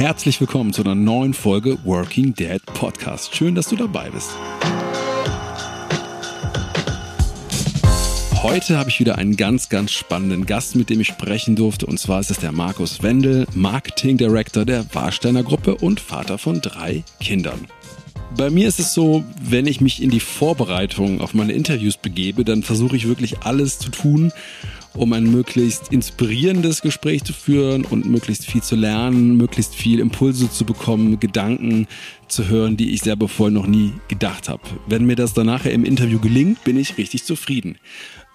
herzlich willkommen zu einer neuen Folge Working Dead Podcast. Schön, dass du dabei bist. Heute habe ich wieder einen ganz, ganz spannenden Gast, mit dem ich sprechen durfte. Und zwar ist es der Markus Wendel, Marketing Director der Warsteiner Gruppe und Vater von drei Kindern. Bei mir ist es so, wenn ich mich in die Vorbereitung auf meine Interviews begebe, dann versuche ich wirklich alles zu tun, um ein möglichst inspirierendes Gespräch zu führen und möglichst viel zu lernen, möglichst viel Impulse zu bekommen, Gedanken zu hören, die ich selber vorher noch nie gedacht habe. Wenn mir das dann nachher im Interview gelingt, bin ich richtig zufrieden.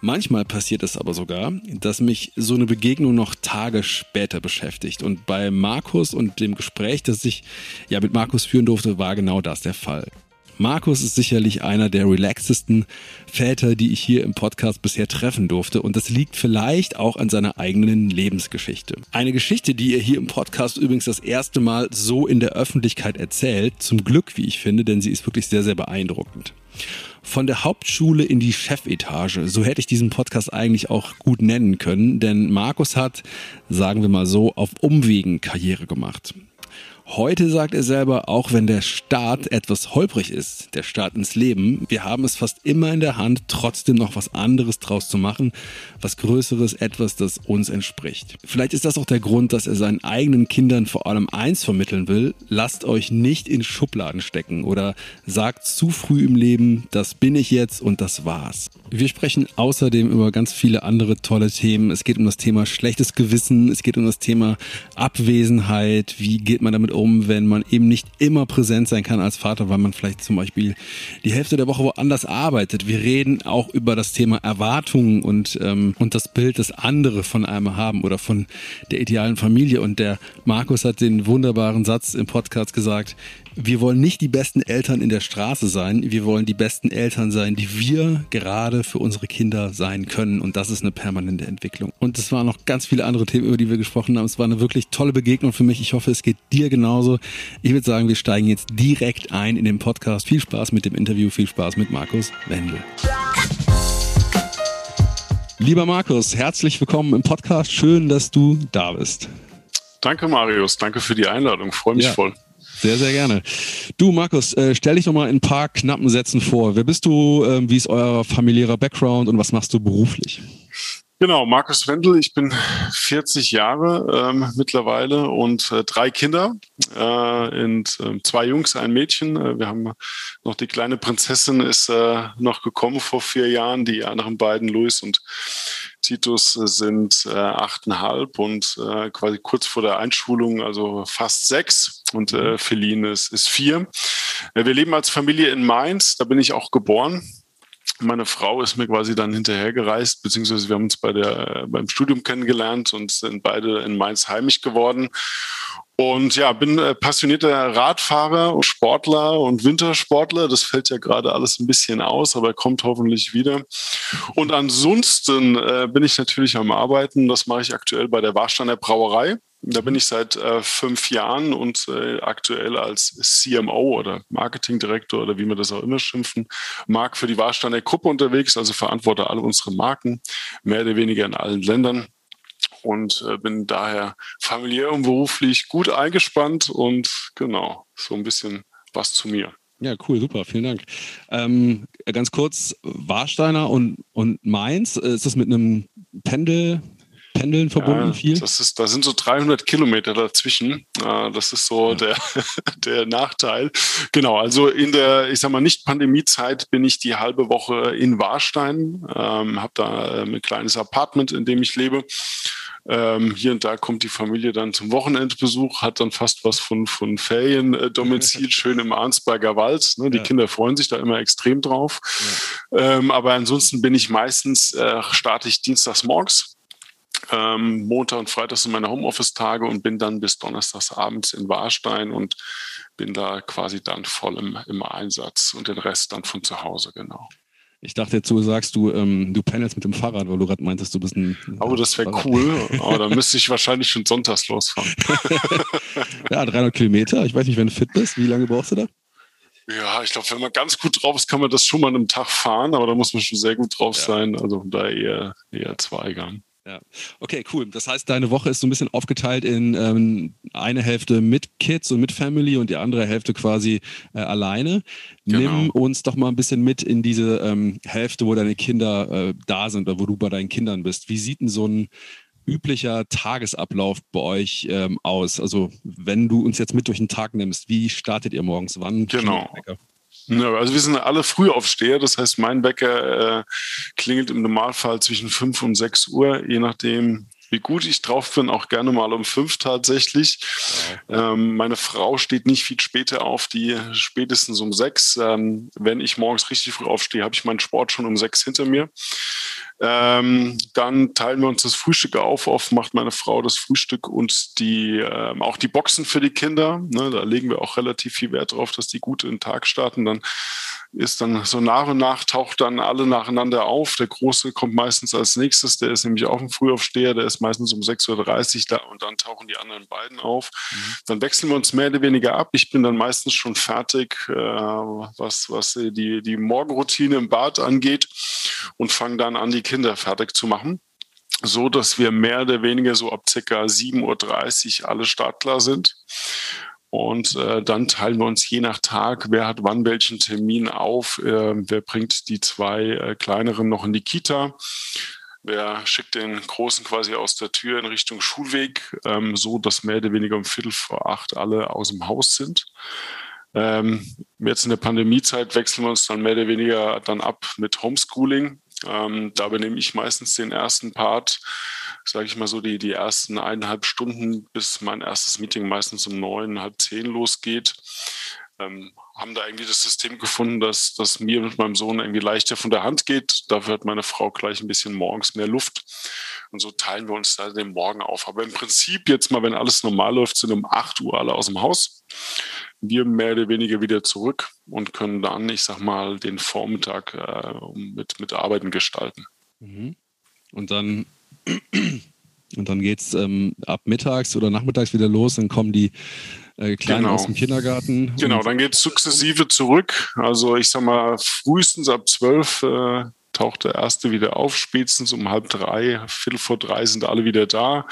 Manchmal passiert es aber sogar, dass mich so eine Begegnung noch Tage später beschäftigt. Und bei Markus und dem Gespräch, das ich ja mit Markus führen durfte, war genau das der Fall. Markus ist sicherlich einer der relaxesten Väter, die ich hier im Podcast bisher treffen durfte. Und das liegt vielleicht auch an seiner eigenen Lebensgeschichte. Eine Geschichte, die er hier im Podcast übrigens das erste Mal so in der Öffentlichkeit erzählt. Zum Glück, wie ich finde, denn sie ist wirklich sehr, sehr beeindruckend. Von der Hauptschule in die Chefetage. So hätte ich diesen Podcast eigentlich auch gut nennen können, denn Markus hat, sagen wir mal so, auf Umwegen Karriere gemacht. Heute sagt er selber, auch wenn der Start etwas holprig ist, der Start ins Leben, wir haben es fast immer in der Hand, trotzdem noch was anderes draus zu machen, was Größeres, etwas, das uns entspricht. Vielleicht ist das auch der Grund, dass er seinen eigenen Kindern vor allem eins vermitteln will, lasst euch nicht in Schubladen stecken oder sagt zu früh im Leben, das bin ich jetzt und das war's. Wir sprechen außerdem über ganz viele andere tolle Themen. Es geht um das Thema schlechtes Gewissen, es geht um das Thema Abwesenheit, wie geht man damit um, wenn man eben nicht immer präsent sein kann als Vater, weil man vielleicht zum Beispiel die Hälfte der Woche woanders arbeitet. Wir reden auch über das Thema Erwartungen und, ähm, und das Bild, das andere von einem haben oder von der idealen Familie. Und der Markus hat den wunderbaren Satz im Podcast gesagt, wir wollen nicht die besten Eltern in der Straße sein, wir wollen die besten Eltern sein, die wir gerade für unsere Kinder sein können. Und das ist eine permanente Entwicklung. Und es waren noch ganz viele andere Themen, über die wir gesprochen haben. Es war eine wirklich tolle Begegnung für mich. Ich hoffe, es geht dir genauso. Ich würde sagen, wir steigen jetzt direkt ein in den Podcast. Viel Spaß mit dem Interview, viel Spaß mit Markus Wendel. Lieber Markus, herzlich willkommen im Podcast. Schön, dass du da bist. Danke, Marius. Danke für die Einladung. Freue mich ja. voll. Sehr, sehr gerne. Du, Markus, äh, stell dich doch mal in ein paar knappen Sätzen vor. Wer bist du? Äh, wie ist euer familiärer Background und was machst du beruflich? Genau, Markus Wendel, ich bin 40 Jahre ähm, mittlerweile und äh, drei Kinder, äh, und, äh, zwei Jungs, ein Mädchen. Äh, wir haben noch die kleine Prinzessin ist äh, noch gekommen vor vier Jahren. Die anderen beiden, Luis und Titus, äh, sind äh, achteinhalb und äh, quasi kurz vor der Einschulung, also fast sechs. Und äh, mhm. Feline ist, ist vier. wir leben als Familie in Mainz, da bin ich auch geboren meine Frau ist mir quasi dann hinterhergereist, beziehungsweise wir haben uns bei der, beim Studium kennengelernt und sind beide in Mainz heimisch geworden. Und ja, bin äh, passionierter Radfahrer und Sportler und Wintersportler. Das fällt ja gerade alles ein bisschen aus, aber kommt hoffentlich wieder. Und ansonsten äh, bin ich natürlich am Arbeiten. Das mache ich aktuell bei der Warsteiner Brauerei. Da bin ich seit äh, fünf Jahren und äh, aktuell als CMO oder Marketingdirektor oder wie man das auch immer schimpfen mag, für die Warsteiner Gruppe unterwegs, also verantworte alle unsere Marken, mehr oder weniger in allen Ländern und äh, bin daher familiär und beruflich gut eingespannt und genau, so ein bisschen was zu mir. Ja, cool, super, vielen Dank. Ähm, ganz kurz, Warsteiner und, und Mainz, äh, ist das mit einem Pendel, Pendeln verbunden ja, viel? Das ist, da sind so 300 Kilometer dazwischen. Das ist so ja. der, der Nachteil. Genau, also in der, ich sag mal, Nicht-Pandemie-Zeit bin ich die halbe Woche in Warstein, ähm, habe da ähm, ein kleines Apartment, in dem ich lebe. Ähm, hier und da kommt die Familie dann zum Wochenendbesuch, hat dann fast was von, von Feriendomizil, schön im Arnsberger Wald. Ne? Die ja. Kinder freuen sich da immer extrem drauf. Ja. Ähm, aber ansonsten bin ich meistens, äh, starte ich dienstags morgens ähm, Montag und Freitag sind meine Homeoffice-Tage und bin dann bis Donnerstags abends in Warstein und bin da quasi dann voll im, im Einsatz und den Rest dann von zu Hause, genau. Ich dachte jetzt, du sagst, du, ähm, du pendelst mit dem Fahrrad, weil du gerade meintest, du bist ein. Oh, das wäre cool. Aber dann müsste ich wahrscheinlich schon sonntags losfahren. ja, 300 Kilometer. Ich weiß nicht, wenn du fit bist. Wie lange brauchst du da? Ja, ich glaube, wenn man ganz gut drauf ist, kann man das schon mal an einem Tag fahren, aber da muss man schon sehr gut drauf ja. sein. Also da eher, eher zwei Gang. Ja, okay, cool. Das heißt, deine Woche ist so ein bisschen aufgeteilt in ähm, eine Hälfte mit Kids und mit Family und die andere Hälfte quasi äh, alleine. Genau. Nimm uns doch mal ein bisschen mit in diese ähm, Hälfte, wo deine Kinder äh, da sind oder wo du bei deinen Kindern bist. Wie sieht denn so ein üblicher Tagesablauf bei euch ähm, aus? Also, wenn du uns jetzt mit durch den Tag nimmst, wie startet ihr morgens? Wann? Genau. Ja, also wir sind alle Frühaufsteher, das heißt, mein Wecker äh, klingelt im Normalfall zwischen 5 und 6 Uhr, je nachdem, wie gut ich drauf bin, auch gerne mal um fünf tatsächlich. Ja. Ähm, meine Frau steht nicht viel später auf, die spätestens um sechs. Ähm, wenn ich morgens richtig früh aufstehe, habe ich meinen Sport schon um sechs hinter mir. Ähm, dann teilen wir uns das Frühstück auf. Oft macht meine Frau das Frühstück und die, ähm, auch die Boxen für die Kinder. Ne, da legen wir auch relativ viel Wert drauf, dass die gut in den Tag starten. Dann ist dann so nach und nach taucht dann alle nacheinander auf. Der Große kommt meistens als nächstes, der ist nämlich auch ein Frühaufsteher, der ist meistens um 6.30 Uhr da und dann tauchen die anderen beiden auf. Mhm. Dann wechseln wir uns mehr oder weniger ab. Ich bin dann meistens schon fertig, äh, was, was die, die Morgenroutine im Bad angeht und fange dann an, die Kinder fertig zu machen so dass wir mehr oder weniger so ab circa 7.30 Uhr alle startklar sind. Und äh, dann teilen wir uns je nach Tag, wer hat wann welchen Termin auf, äh, wer bringt die zwei äh, kleineren noch in die Kita. Wer schickt den Großen quasi aus der Tür in Richtung Schulweg, ähm, so dass mehr oder weniger um Viertel vor acht alle aus dem Haus sind. Ähm, jetzt in der Pandemiezeit wechseln wir uns dann mehr oder weniger dann ab mit Homeschooling. Ähm, da übernehme ich meistens den ersten Part, sage ich mal so, die, die ersten eineinhalb Stunden, bis mein erstes Meeting meistens um neun, halb zehn losgeht. Ähm, haben da irgendwie das System gefunden, dass das mir mit meinem Sohn irgendwie leichter von der Hand geht. Dafür hat meine Frau gleich ein bisschen morgens mehr Luft. Und so teilen wir uns da den Morgen auf. Aber im Prinzip jetzt mal, wenn alles normal läuft, sind um 8 Uhr alle aus dem Haus wir mehr oder weniger wieder zurück und können dann, ich sag mal, den Vormittag äh, mit, mit Arbeiten gestalten. Mhm. Und dann, und dann geht es ähm, ab mittags oder nachmittags wieder los, dann kommen die äh, Kleinen genau. aus dem Kindergarten. Genau, dann geht es sukzessive zurück. Also ich sag mal, frühestens ab zwölf äh, taucht der erste wieder auf, spätestens um halb drei, viertel vor drei sind alle wieder da.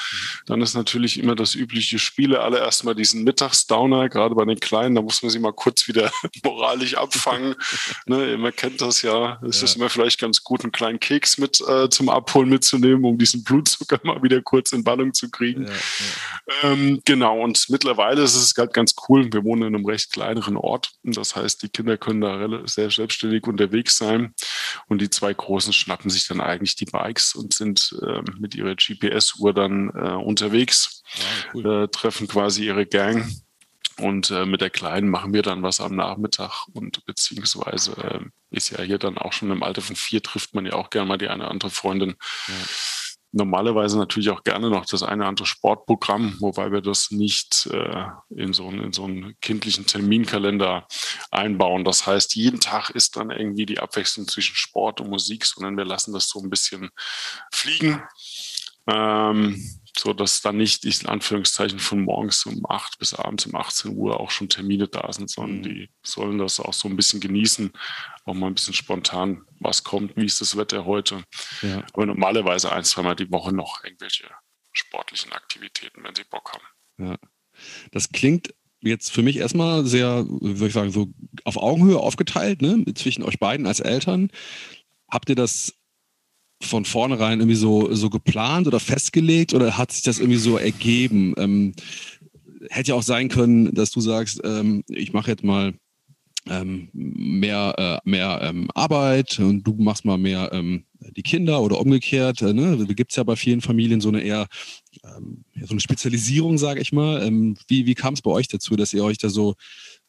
Dann ist natürlich immer das übliche Spiele, alle erstmal diesen Mittagsdowner, gerade bei den Kleinen, da muss man sie mal kurz wieder moralisch abfangen. ne, man kennt das ja, es ja. ist immer vielleicht ganz gut, einen kleinen Keks mit äh, zum Abholen mitzunehmen, um diesen Blutzucker mal wieder kurz in Ballung zu kriegen. Ja, ja. Ähm, genau, und mittlerweile ist es halt ganz cool, wir wohnen in einem recht kleineren Ort, das heißt, die Kinder können da sehr selbstständig unterwegs sein und die zwei Großen schnappen sich dann eigentlich die Bikes und sind äh, mit ihrer GPS-Uhr dann äh, unterwegs, ja, ah, cool. äh, treffen quasi ihre Gang. Und äh, mit der Kleinen machen wir dann was am Nachmittag und beziehungsweise äh, ist ja hier dann auch schon im Alter von vier trifft man ja auch gerne mal die eine oder andere Freundin. Ja normalerweise natürlich auch gerne noch das eine oder andere Sportprogramm, wobei wir das nicht äh, in, so, in so einen kindlichen Terminkalender einbauen. Das heißt, jeden Tag ist dann irgendwie die Abwechslung zwischen Sport und Musik, sondern wir lassen das so ein bisschen fliegen. Ähm, so dass dann nicht in Anführungszeichen von morgens um 8 bis abends um 18 Uhr auch schon Termine da sind, sondern mhm. die sollen das auch so ein bisschen genießen, auch mal ein bisschen spontan, was kommt, wie ist das Wetter heute. Ja. Aber normalerweise ein, zweimal die Woche noch irgendwelche sportlichen Aktivitäten, wenn sie Bock haben. Ja. Das klingt jetzt für mich erstmal sehr, würde ich sagen, so auf Augenhöhe aufgeteilt, ne, zwischen euch beiden als Eltern. Habt ihr das von vornherein irgendwie so, so geplant oder festgelegt oder hat sich das irgendwie so ergeben? Ähm, hätte ja auch sein können, dass du sagst, ähm, ich mache jetzt mal ähm, mehr, äh, mehr ähm, Arbeit und du machst mal mehr ähm, die Kinder oder umgekehrt. Äh, ne? Da gibt es ja bei vielen Familien so eine eher ähm, so eine Spezialisierung, sage ich mal. wie wie kam es bei euch dazu, dass ihr euch da so,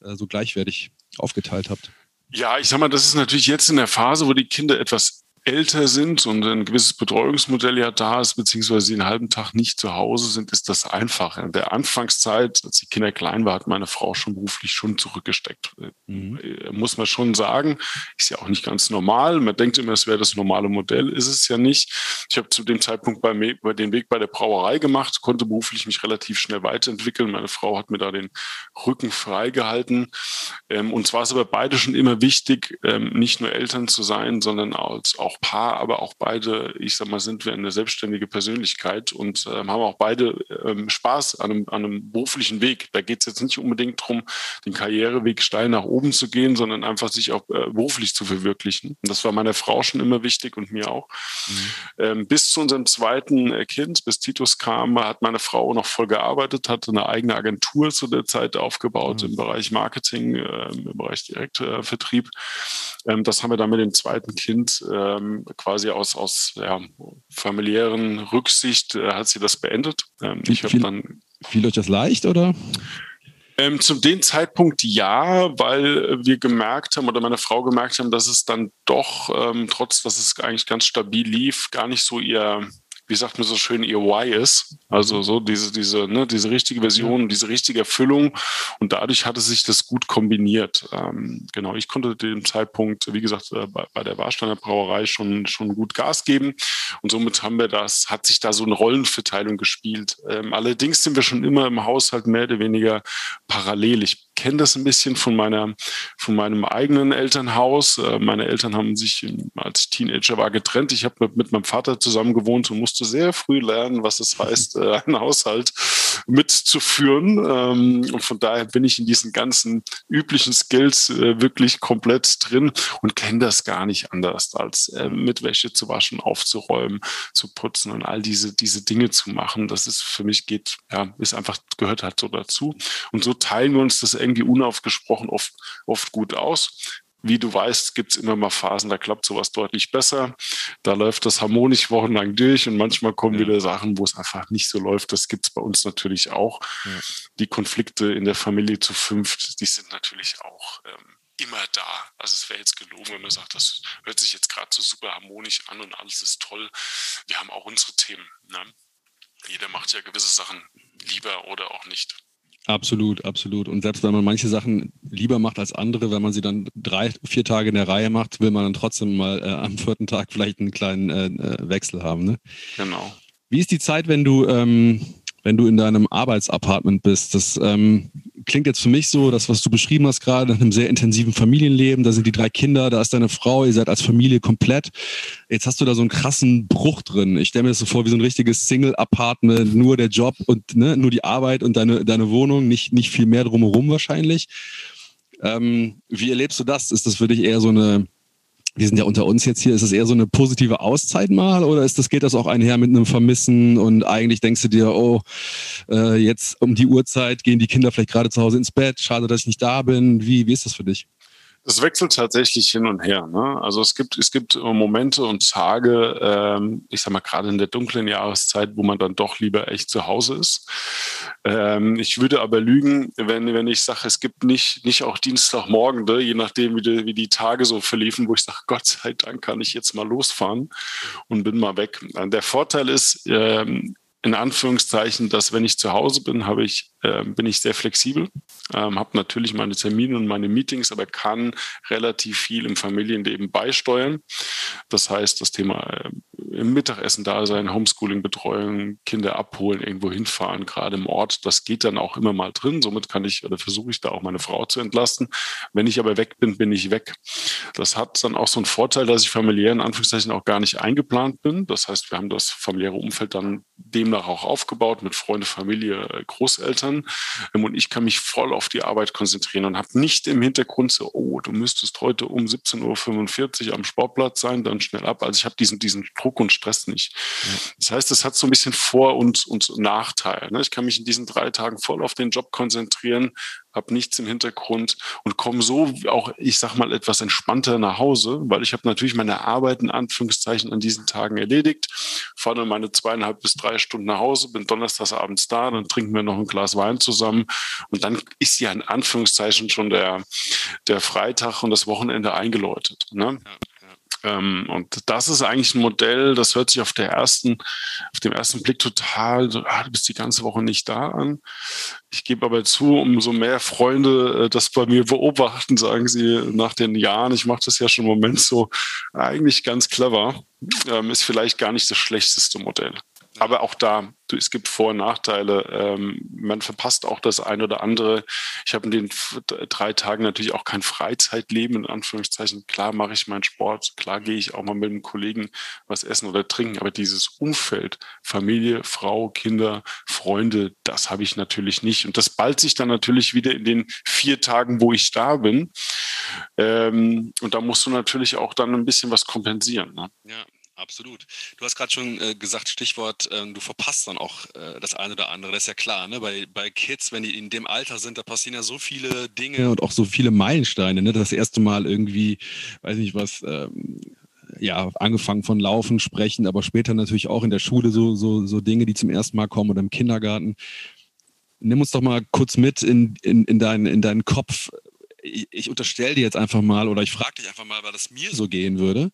äh, so gleichwertig aufgeteilt habt? Ja, ich sag mal, das ist natürlich jetzt in der Phase, wo die Kinder etwas älter sind und ein gewisses Betreuungsmodell ja da ist, beziehungsweise sie einen halben Tag nicht zu Hause sind, ist das einfach. In der Anfangszeit, als die Kinder klein war, hat meine Frau schon beruflich schon zurückgesteckt. Mhm. Äh, muss man schon sagen. Ist ja auch nicht ganz normal. Man denkt immer, es wäre das normale Modell. Ist es ja nicht. Ich habe zu dem Zeitpunkt bei, mir, bei den Weg bei der Brauerei gemacht, konnte beruflich mich relativ schnell weiterentwickeln. Meine Frau hat mir da den Rücken freigehalten. Ähm, und zwar ist aber beide schon immer wichtig, ähm, nicht nur Eltern zu sein, sondern als auch noch Paar, aber auch beide, ich sag mal, sind wir eine selbstständige Persönlichkeit und ähm, haben auch beide ähm, Spaß an einem, an einem beruflichen Weg. Da geht es jetzt nicht unbedingt darum, den Karriereweg steil nach oben zu gehen, sondern einfach sich auch äh, beruflich zu verwirklichen. Und das war meiner Frau schon immer wichtig und mir auch. Mhm. Ähm, bis zu unserem zweiten äh, Kind, bis Titus kam, hat meine Frau noch voll gearbeitet, hatte eine eigene Agentur zu der Zeit aufgebaut mhm. im Bereich Marketing, äh, im Bereich Direktvertrieb. Ähm, das haben wir dann mit dem zweiten Kind ähm, quasi aus, aus ja, familiären Rücksicht äh, hat sie das beendet. Ähm, ich habe dann fiel euch das leicht oder? Ähm, zu dem Zeitpunkt ja, weil wir gemerkt haben oder meine Frau gemerkt haben, dass es dann doch, ähm, trotz dass es eigentlich ganz stabil lief, gar nicht so ihr wie sagt man so schön, ihr Why ist. Also so diese, diese, ne, diese richtige Version, diese richtige Erfüllung. Und dadurch hatte sich das gut kombiniert. Ähm, genau, ich konnte dem Zeitpunkt, wie gesagt, äh, bei, bei, der Warsteiner Brauerei schon, schon gut Gas geben. Und somit haben wir das, hat sich da so eine Rollenverteilung gespielt. Ähm, allerdings sind wir schon immer im Haushalt mehr oder weniger parallel. Ich kenne das ein bisschen von meiner, von meinem eigenen Elternhaus. Äh, meine Eltern haben sich, als Teenager war, getrennt. Ich habe mit, meinem Vater zusammen gewohnt und musste sehr früh lernen, was es heißt, äh, einen Haushalt mitzuführen. Ähm, und von daher bin ich in diesen ganzen üblichen Skills äh, wirklich komplett drin und kenne das gar nicht anders, als äh, mit Wäsche zu waschen, aufzuräumen, zu putzen und all diese, diese Dinge zu machen. Das ist für mich geht, ja, ist einfach, gehört halt so dazu. Und so teilen wir uns das irgendwie unaufgesprochen oft, oft gut aus. Wie du weißt, gibt es immer mal Phasen, da klappt sowas deutlich besser. Da läuft das harmonisch wochenlang durch und manchmal kommen ja. wieder Sachen, wo es einfach nicht so läuft. Das gibt es bei uns natürlich auch. Ja. Die Konflikte in der Familie zu fünft, die sind natürlich auch ähm, immer da. Also es wäre jetzt gelogen, wenn man sagt, das hört sich jetzt gerade so super harmonisch an und alles ist toll. Wir haben auch unsere Themen. Ne? Jeder macht ja gewisse Sachen lieber oder auch nicht. Absolut, absolut. Und selbst wenn man manche Sachen lieber macht als andere, wenn man sie dann drei, vier Tage in der Reihe macht, will man dann trotzdem mal äh, am vierten Tag vielleicht einen kleinen äh, äh Wechsel haben. Ne? Genau. Wie ist die Zeit, wenn du ähm, wenn du in deinem Arbeitsapartment bist. Das ähm, klingt jetzt für mich so, das, was du beschrieben hast gerade, nach einem sehr intensiven Familienleben. Da sind die drei Kinder, da ist deine Frau, ihr seid als Familie komplett. Jetzt hast du da so einen krassen Bruch drin. Ich stelle mir das so vor wie so ein richtiges Single-Apartment, nur der Job und ne, nur die Arbeit und deine, deine Wohnung, nicht, nicht viel mehr drumherum wahrscheinlich. Ähm, wie erlebst du das? Ist das für dich eher so eine wir sind ja unter uns jetzt hier, ist das eher so eine positive Auszeit mal oder ist das, geht das auch einher mit einem Vermissen und eigentlich denkst du dir, oh, äh, jetzt um die Uhrzeit gehen die Kinder vielleicht gerade zu Hause ins Bett, schade, dass ich nicht da bin. Wie, wie ist das für dich? Das wechselt tatsächlich hin und her. Ne? Also es gibt, es gibt Momente und Tage, ähm, ich sag mal gerade in der dunklen Jahreszeit, wo man dann doch lieber echt zu Hause ist. Ähm, ich würde aber lügen, wenn, wenn ich sage, es gibt nicht, nicht auch Dienstagmorgen, ne? je nachdem, wie die, wie die Tage so verliefen, wo ich sage, Gott sei Dank kann ich jetzt mal losfahren und bin mal weg. Der Vorteil ist, ähm, in Anführungszeichen, dass wenn ich zu Hause bin, habe ich, äh, bin ich sehr flexibel, ähm, habe natürlich meine Termine und meine Meetings, aber kann relativ viel im Familienleben beisteuern. Das heißt, das Thema äh, im Mittagessen da sein, Homeschooling, Betreuung, Kinder abholen, irgendwo hinfahren, gerade im Ort, das geht dann auch immer mal drin. Somit kann ich oder versuche ich da auch meine Frau zu entlasten. Wenn ich aber weg bin, bin ich weg. Das hat dann auch so einen Vorteil, dass ich familiär in Anführungszeichen auch gar nicht eingeplant bin. Das heißt, wir haben das familiäre Umfeld dann demnach auch aufgebaut mit Freunde, Familie, Großeltern. Ähm, und ich kann mich voll auf die Arbeit konzentrieren und habe nicht im Hintergrund so, oh, du müsstest heute um 17.45 Uhr am Sportplatz sein, dann schnell ab. Also ich habe diesen, diesen Druck und Stress nicht. Das heißt, es hat so ein bisschen Vor- und, und Nachteil. Ne? Ich kann mich in diesen drei Tagen voll auf den Job konzentrieren, habe nichts im Hintergrund und komme so auch, ich sag mal, etwas entspannter nach Hause, weil ich habe natürlich meine Arbeit in Anführungszeichen an diesen Tagen erledigt, fahre meine zweieinhalb bis drei Stunden nach Hause, bin donnerstags abends da, dann trinken wir noch ein Glas Wein zusammen und dann ist ja in Anführungszeichen schon der, der Freitag und das Wochenende eingeläutet. Ne? Ja. Ähm, und das ist eigentlich ein Modell, das hört sich auf der ersten, auf dem ersten Blick total, so, ah, du bist die ganze Woche nicht da an. Ich gebe aber zu, umso mehr Freunde äh, das bei mir beobachten, sagen sie nach den Jahren, ich mache das ja schon im Moment so, eigentlich ganz clever, ähm, ist vielleicht gar nicht das schlechteste Modell. Aber auch da, es gibt Vor- und Nachteile. Ähm, man verpasst auch das eine oder andere. Ich habe in den drei Tagen natürlich auch kein Freizeitleben, in Anführungszeichen. Klar mache ich meinen Sport, klar gehe ich auch mal mit einem Kollegen was essen oder trinken, aber dieses Umfeld, Familie, Frau, Kinder, Freunde, das habe ich natürlich nicht. Und das ballt sich dann natürlich wieder in den vier Tagen, wo ich da bin. Ähm, und da musst du natürlich auch dann ein bisschen was kompensieren. Ne? Ja. Absolut. Du hast gerade schon äh, gesagt, Stichwort, äh, du verpasst dann auch äh, das eine oder andere. Das ist ja klar, ne? Bei, bei Kids, wenn die in dem Alter sind, da passieren ja so viele Dinge und auch so viele Meilensteine. Ne? Das erste Mal irgendwie, weiß nicht was, ähm, ja, angefangen von Laufen, Sprechen, aber später natürlich auch in der Schule so, so, so Dinge, die zum ersten Mal kommen oder im Kindergarten. Nimm uns doch mal kurz mit in, in, in, dein, in deinen Kopf. Ich, ich unterstelle dir jetzt einfach mal oder ich frage dich einfach mal, weil das mir so gehen würde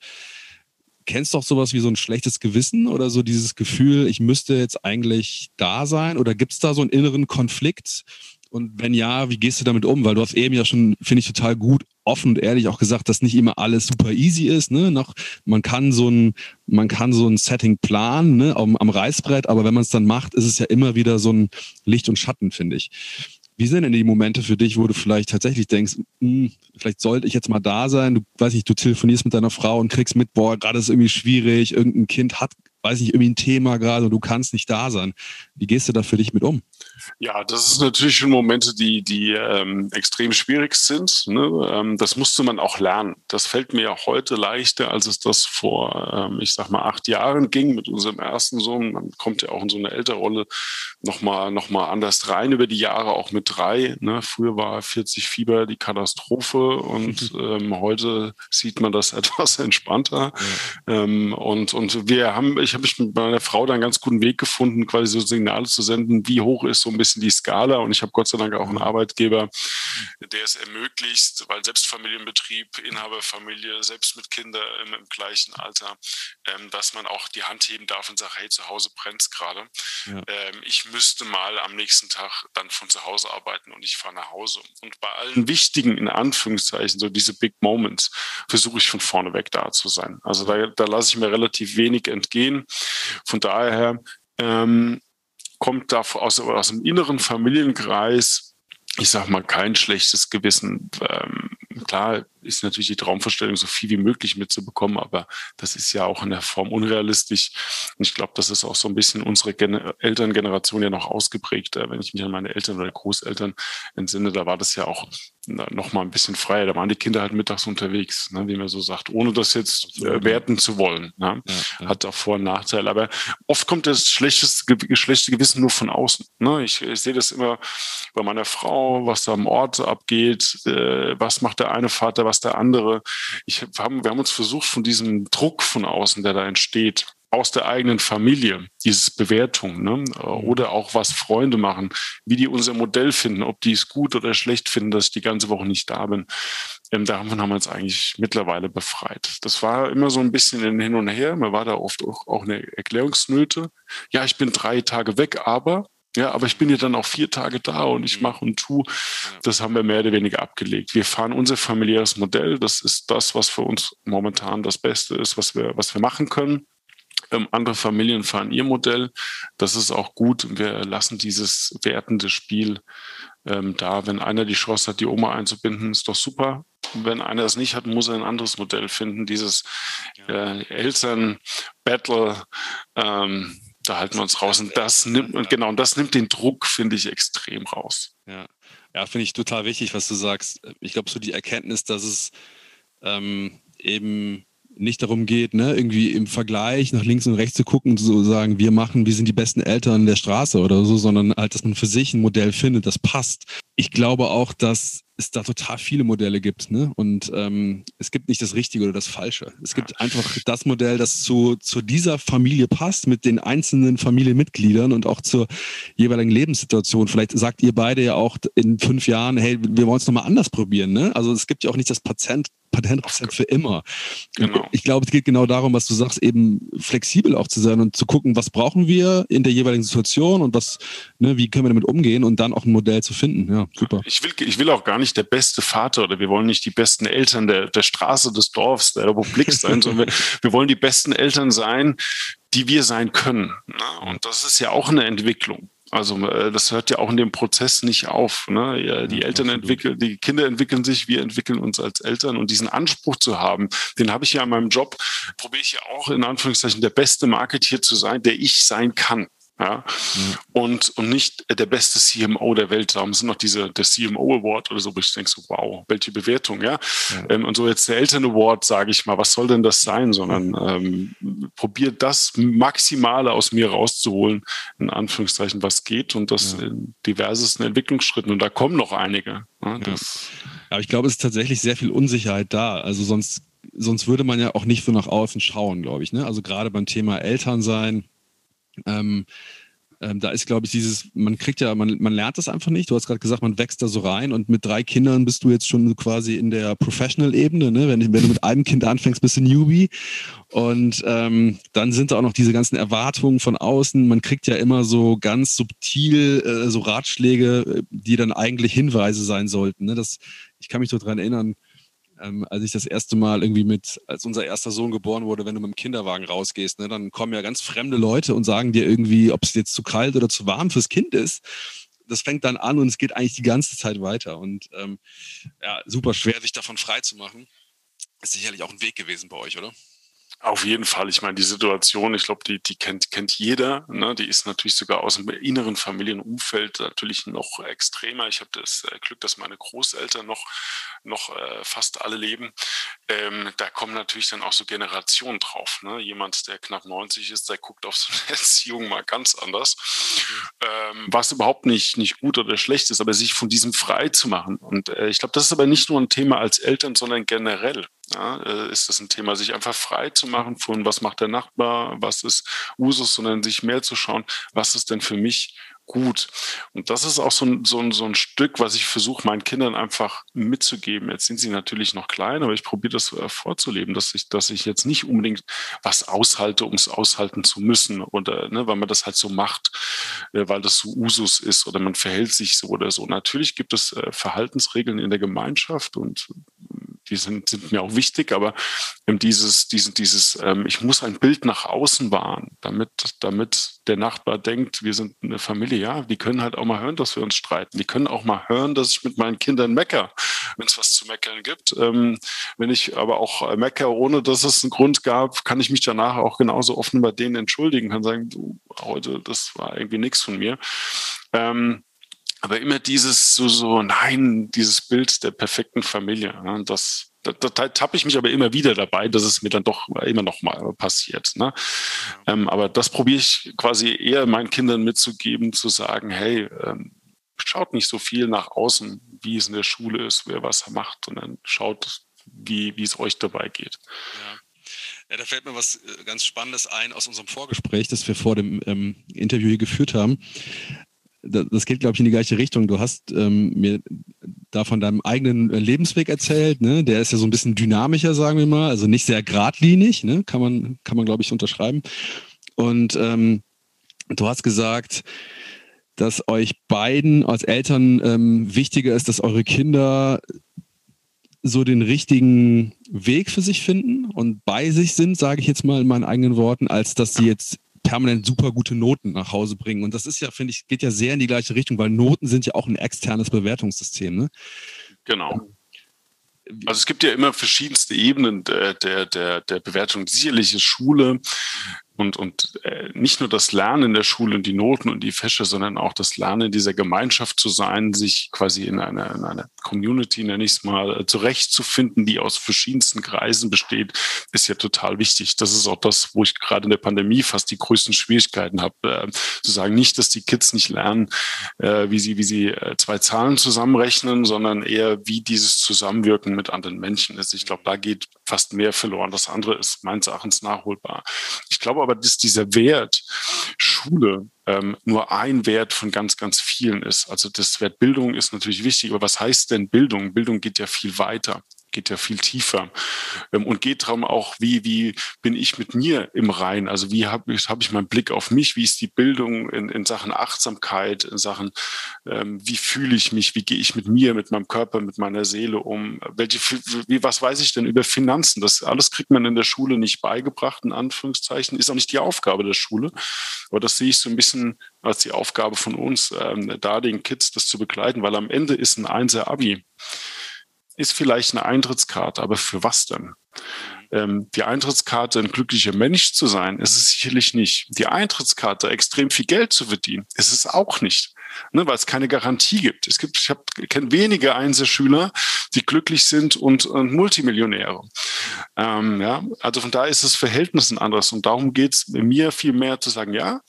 kennst doch sowas wie so ein schlechtes Gewissen oder so dieses Gefühl, ich müsste jetzt eigentlich da sein? Oder gibt es da so einen inneren Konflikt? Und wenn ja, wie gehst du damit um? Weil du hast eben ja schon, finde ich, total gut, offen und ehrlich auch gesagt, dass nicht immer alles super easy ist. Ne? Noch, man kann so ein, man kann so ein Setting planen ne? am, am Reißbrett, aber wenn man es dann macht, ist es ja immer wieder so ein Licht und Schatten, finde ich. Wie sind denn die Momente für dich, wo du vielleicht tatsächlich denkst, mh, hm, vielleicht sollte ich jetzt mal da sein? Du weiß nicht, du telefonierst mit deiner Frau und kriegst mit, boah, gerade ist irgendwie schwierig, irgendein Kind hat, weiß nicht, irgendwie ein Thema gerade und du kannst nicht da sein. Wie gehst du da für dich mit um? Ja, das ist natürlich schon Momente, die, die ähm, extrem schwierig sind. Ne? Ähm, das musste man auch lernen. Das fällt mir ja heute leichter, als es das vor, ähm, ich sag mal, acht Jahren ging mit unserem ersten Sohn. Man kommt ja auch in so eine ältere Rolle nochmal noch mal anders rein über die Jahre, auch mit drei. Ne? Früher war 40 Fieber die Katastrophe und ähm, heute sieht man das etwas entspannter. Ja. Ähm, und, und wir haben, ich habe mich mit meiner Frau da einen ganz guten Weg gefunden, quasi so Signale zu senden, wie hoch ist so ein bisschen die Skala. Und ich habe Gott sei Dank auch einen Arbeitgeber, der es ermöglicht, weil Selbstfamilienbetrieb, Inhaberfamilie, selbst mit Kindern im, im gleichen Alter, ähm, dass man auch die Hand heben darf und sagt, hey, zu Hause brennt es gerade. Ja. Ähm, ich müsste mal am nächsten Tag dann von zu Hause arbeiten und ich fahre nach Hause. Und bei allen wichtigen, in Anführungszeichen, so diese Big Moments, versuche ich von vorne weg da zu sein. Also da, da lasse ich mir relativ wenig entgehen. Von daher ähm, kommt da aus, aus dem inneren Familienkreis, ich sag mal, kein schlechtes Gewissen. Ähm, klar ist natürlich die Traumvorstellung, so viel wie möglich mitzubekommen, aber das ist ja auch in der Form unrealistisch. Und ich glaube, das ist auch so ein bisschen unsere Gen Elterngeneration ja noch ausgeprägt. Wenn ich mich an meine Eltern oder Großeltern entsinne, da war das ja auch noch mal ein bisschen freier. Da waren die Kinder halt mittags unterwegs, ne, wie man so sagt, ohne das jetzt äh, werten zu wollen. Ne? Ja, ja. Hat auch Vor- und Nachteile. Aber oft kommt das schlechtes, schlechte Gewissen nur von außen. Ne? Ich, ich sehe das immer bei meiner Frau, was da am Ort abgeht, äh, was macht der eine Vater, was der andere. Ich hab, wir haben uns versucht, von diesem Druck von außen, der da entsteht, aus der eigenen Familie, dieses Bewertung, ne? Mhm. oder auch was Freunde machen, wie die unser Modell finden, ob die es gut oder schlecht finden, dass ich die ganze Woche nicht da bin. Ähm, davon haben wir uns eigentlich mittlerweile befreit. Das war immer so ein bisschen in hin und her. Man war da oft auch, auch eine Erklärungsnöte. Ja, ich bin drei Tage weg, aber ja, aber ich bin ja dann auch vier Tage da und ich mhm. mache und tu. Das haben wir mehr oder weniger abgelegt. Wir fahren unser familiäres Modell. Das ist das, was für uns momentan das Beste ist, was wir, was wir machen können. Ähm, andere Familien fahren ihr Modell. Das ist auch gut. Wir lassen dieses wertende Spiel ähm, da. Wenn einer die Chance hat, die Oma einzubinden, ist doch super. Wenn einer das nicht hat, muss er ein anderes Modell finden. Dieses äh, Eltern-Battle, ähm, da halten wir uns raus. Und das nimmt, und genau, und das nimmt den Druck, finde ich, extrem raus. Ja, ja finde ich total wichtig, was du sagst. Ich glaube, so die Erkenntnis, dass es ähm, eben nicht darum geht, ne, irgendwie im Vergleich nach links und rechts zu gucken und zu sagen, wir machen, wir sind die besten Eltern der Straße oder so, sondern halt, dass man für sich ein Modell findet, das passt. Ich glaube auch, dass es da total viele Modelle gibt. Ne? Und ähm, es gibt nicht das Richtige oder das Falsche. Es gibt ja. einfach das Modell, das zu, zu dieser Familie passt, mit den einzelnen Familienmitgliedern und auch zur jeweiligen Lebenssituation. Vielleicht sagt ihr beide ja auch in fünf Jahren, hey, wir wollen es nochmal anders probieren. Ne? Also es gibt ja auch nicht das Patient, Patentrezept für immer. Genau. Ich glaube, es geht genau darum, was du sagst, eben flexibel auch zu sein und zu gucken, was brauchen wir in der jeweiligen Situation und was, ne, wie können wir damit umgehen und dann auch ein Modell zu finden. Ja, super. Ich will, ich will auch gar nicht der beste Vater oder wir wollen nicht die besten Eltern der, der Straße, des Dorfs, der Republik sein, sondern wir, wir wollen die besten Eltern sein, die wir sein können. Ne? Und das ist ja auch eine Entwicklung. Also äh, das hört ja auch in dem Prozess nicht auf. Ne? Die ja, Eltern entwickeln, die Kinder entwickeln sich, wir entwickeln uns als Eltern und diesen Anspruch zu haben, den habe ich ja in meinem Job, probiere ich ja auch in Anführungszeichen der beste Marketeer zu sein, der ich sein kann. Ja? Mhm. Und, und nicht der beste CMO der Welt. Darum sind noch diese, der CMO Award oder so, wo ich denke so, wow, welche Bewertung, ja. ja. Ähm, und so jetzt der Eltern Award, sage ich mal, was soll denn das sein? Sondern ähm, probiert das Maximale aus mir rauszuholen, in Anführungszeichen, was geht und das ja. in diversesten Entwicklungsschritten. Und da kommen noch einige. Ja, ja. Aber ich glaube, es ist tatsächlich sehr viel Unsicherheit da. Also sonst, sonst würde man ja auch nicht so nach außen schauen, glaube ich. Ne? Also gerade beim Thema Elternsein ähm, ähm, da ist, glaube ich, dieses, man kriegt ja, man, man lernt das einfach nicht. Du hast gerade gesagt, man wächst da so rein und mit drei Kindern bist du jetzt schon quasi in der Professional-Ebene. Ne? Wenn, wenn du mit einem Kind anfängst, bist du Newbie. Und ähm, dann sind da auch noch diese ganzen Erwartungen von außen. Man kriegt ja immer so ganz subtil äh, so Ratschläge, äh, die dann eigentlich Hinweise sein sollten. Ne? Das, ich kann mich daran erinnern, ähm, als ich das erste Mal irgendwie mit, als unser erster Sohn geboren wurde, wenn du mit dem Kinderwagen rausgehst, ne, dann kommen ja ganz fremde Leute und sagen dir irgendwie, ob es jetzt zu kalt oder zu warm fürs Kind ist. Das fängt dann an und es geht eigentlich die ganze Zeit weiter. Und ähm, ja, super schwer, sich davon frei zu machen. Ist sicherlich auch ein Weg gewesen bei euch, oder? Auf jeden Fall. Ich meine, die Situation, ich glaube, die, die kennt, kennt jeder. Ne? Die ist natürlich sogar aus dem inneren Familienumfeld natürlich noch extremer. Ich habe das äh, Glück, dass meine Großeltern noch, noch äh, fast alle leben. Ähm, da kommen natürlich dann auch so Generationen drauf. Ne? Jemand, der knapp 90 ist, der guckt auf so eine Erziehung mal ganz anders. Ähm, was überhaupt nicht, nicht gut oder schlecht ist, aber sich von diesem frei zu machen. Und äh, ich glaube, das ist aber nicht nur ein Thema als Eltern, sondern generell. Ja, äh, ist das ein Thema, sich einfach frei zu machen von, was macht der Nachbar, was ist Usus, sondern sich mehr zu schauen, was ist denn für mich gut. Und das ist auch so ein, so ein, so ein Stück, was ich versuche, meinen Kindern einfach mitzugeben. Jetzt sind sie natürlich noch klein, aber ich probiere das äh, vorzuleben, dass ich, dass ich jetzt nicht unbedingt was aushalte, um es aushalten zu müssen oder ne, weil man das halt so macht, äh, weil das so Usus ist oder man verhält sich so oder so. Natürlich gibt es Verhaltensregeln in der Gemeinschaft und die sind, sind mir auch wichtig, aber dieses, dieses, dieses, ähm, ich muss ein Bild nach außen wahren, damit, damit der Nachbar denkt, wir sind eine Familie, ja, die können halt auch mal hören, dass wir uns streiten. Die können auch mal hören, dass ich mit meinen Kindern mecker, wenn es was zu meckern gibt. Ähm, wenn ich aber auch mecker, ohne dass es einen Grund gab, kann ich mich danach auch genauso offen bei denen entschuldigen, kann sagen, du, heute, das war irgendwie nichts von mir. Ähm, aber immer dieses so, so, nein, dieses Bild der perfekten Familie. Ne? Das, da, da tappe ich mich aber immer wieder dabei, dass es mir dann doch immer noch mal passiert. Ne? Ähm, aber das probiere ich quasi eher meinen Kindern mitzugeben, zu sagen, hey, ähm, schaut nicht so viel nach außen, wie es in der Schule ist, wer was macht, sondern schaut, wie, wie es euch dabei geht. Ja. Ja, da fällt mir was äh, ganz Spannendes ein aus unserem Vorgespräch, das wir vor dem ähm, Interview hier geführt haben das geht, glaube ich, in die gleiche Richtung. Du hast ähm, mir da von deinem eigenen Lebensweg erzählt, ne? Der ist ja so ein bisschen dynamischer, sagen wir mal, also nicht sehr geradlinig, ne? Kann man, kann man, glaube ich, unterschreiben. Und ähm, du hast gesagt, dass euch beiden als Eltern ähm, wichtiger ist, dass eure Kinder so den richtigen Weg für sich finden und bei sich sind, sage ich jetzt mal in meinen eigenen Worten, als dass sie jetzt permanent super gute Noten nach Hause bringen. Und das ist ja, finde ich, geht ja sehr in die gleiche Richtung, weil Noten sind ja auch ein externes Bewertungssystem. Ne? Genau. Also es gibt ja immer verschiedenste Ebenen der, der, der, der Bewertung. Sicherlich ist Schule und, und äh, nicht nur das Lernen in der Schule und die Noten und die Fächer, sondern auch das Lernen in dieser Gemeinschaft zu sein, sich quasi in einer, in einer Community, nenne ich es mal, äh, zurechtzufinden, die aus verschiedensten Kreisen besteht, ist ja total wichtig. Das ist auch das, wo ich gerade in der Pandemie fast die größten Schwierigkeiten habe, äh, zu sagen, nicht, dass die Kids nicht lernen, äh, wie sie, wie sie äh, zwei Zahlen zusammenrechnen, sondern eher, wie dieses Zusammenwirken mit anderen Menschen ist. Ich glaube, da geht fast mehr verloren. Das andere ist meines Erachtens nachholbar. Ich glaube aber, dass dieser Wert Schule ähm, nur ein Wert von ganz, ganz vielen ist. Also das Wert Bildung ist natürlich wichtig, aber was heißt denn Bildung? Bildung geht ja viel weiter. Geht ja viel tiefer ähm, und geht darum auch, wie, wie bin ich mit mir im Rein? Also wie habe ich, hab ich meinen Blick auf mich? Wie ist die Bildung in, in Sachen Achtsamkeit, in Sachen, ähm, wie fühle ich mich? Wie gehe ich mit mir, mit meinem Körper, mit meiner Seele um? Welche, wie, was weiß ich denn über Finanzen? Das alles kriegt man in der Schule nicht beigebracht, in Anführungszeichen. Ist auch nicht die Aufgabe der Schule. Aber das sehe ich so ein bisschen als die Aufgabe von uns, ähm, da den Kids das zu begleiten, weil am Ende ist ein Einser Abi ist vielleicht eine Eintrittskarte, aber für was denn? Ähm, die Eintrittskarte, ein glücklicher Mensch zu sein, ist es sicherlich nicht. Die Eintrittskarte, extrem viel Geld zu verdienen, ist es auch nicht. Ne, weil es keine Garantie gibt. Es gibt, ich kenne wenige Einzelschüler, die glücklich sind und, und Multimillionäre. Ähm, ja, also von daher ist das Verhältnis ein anderes. Und darum geht es mir viel mehr zu sagen, ja,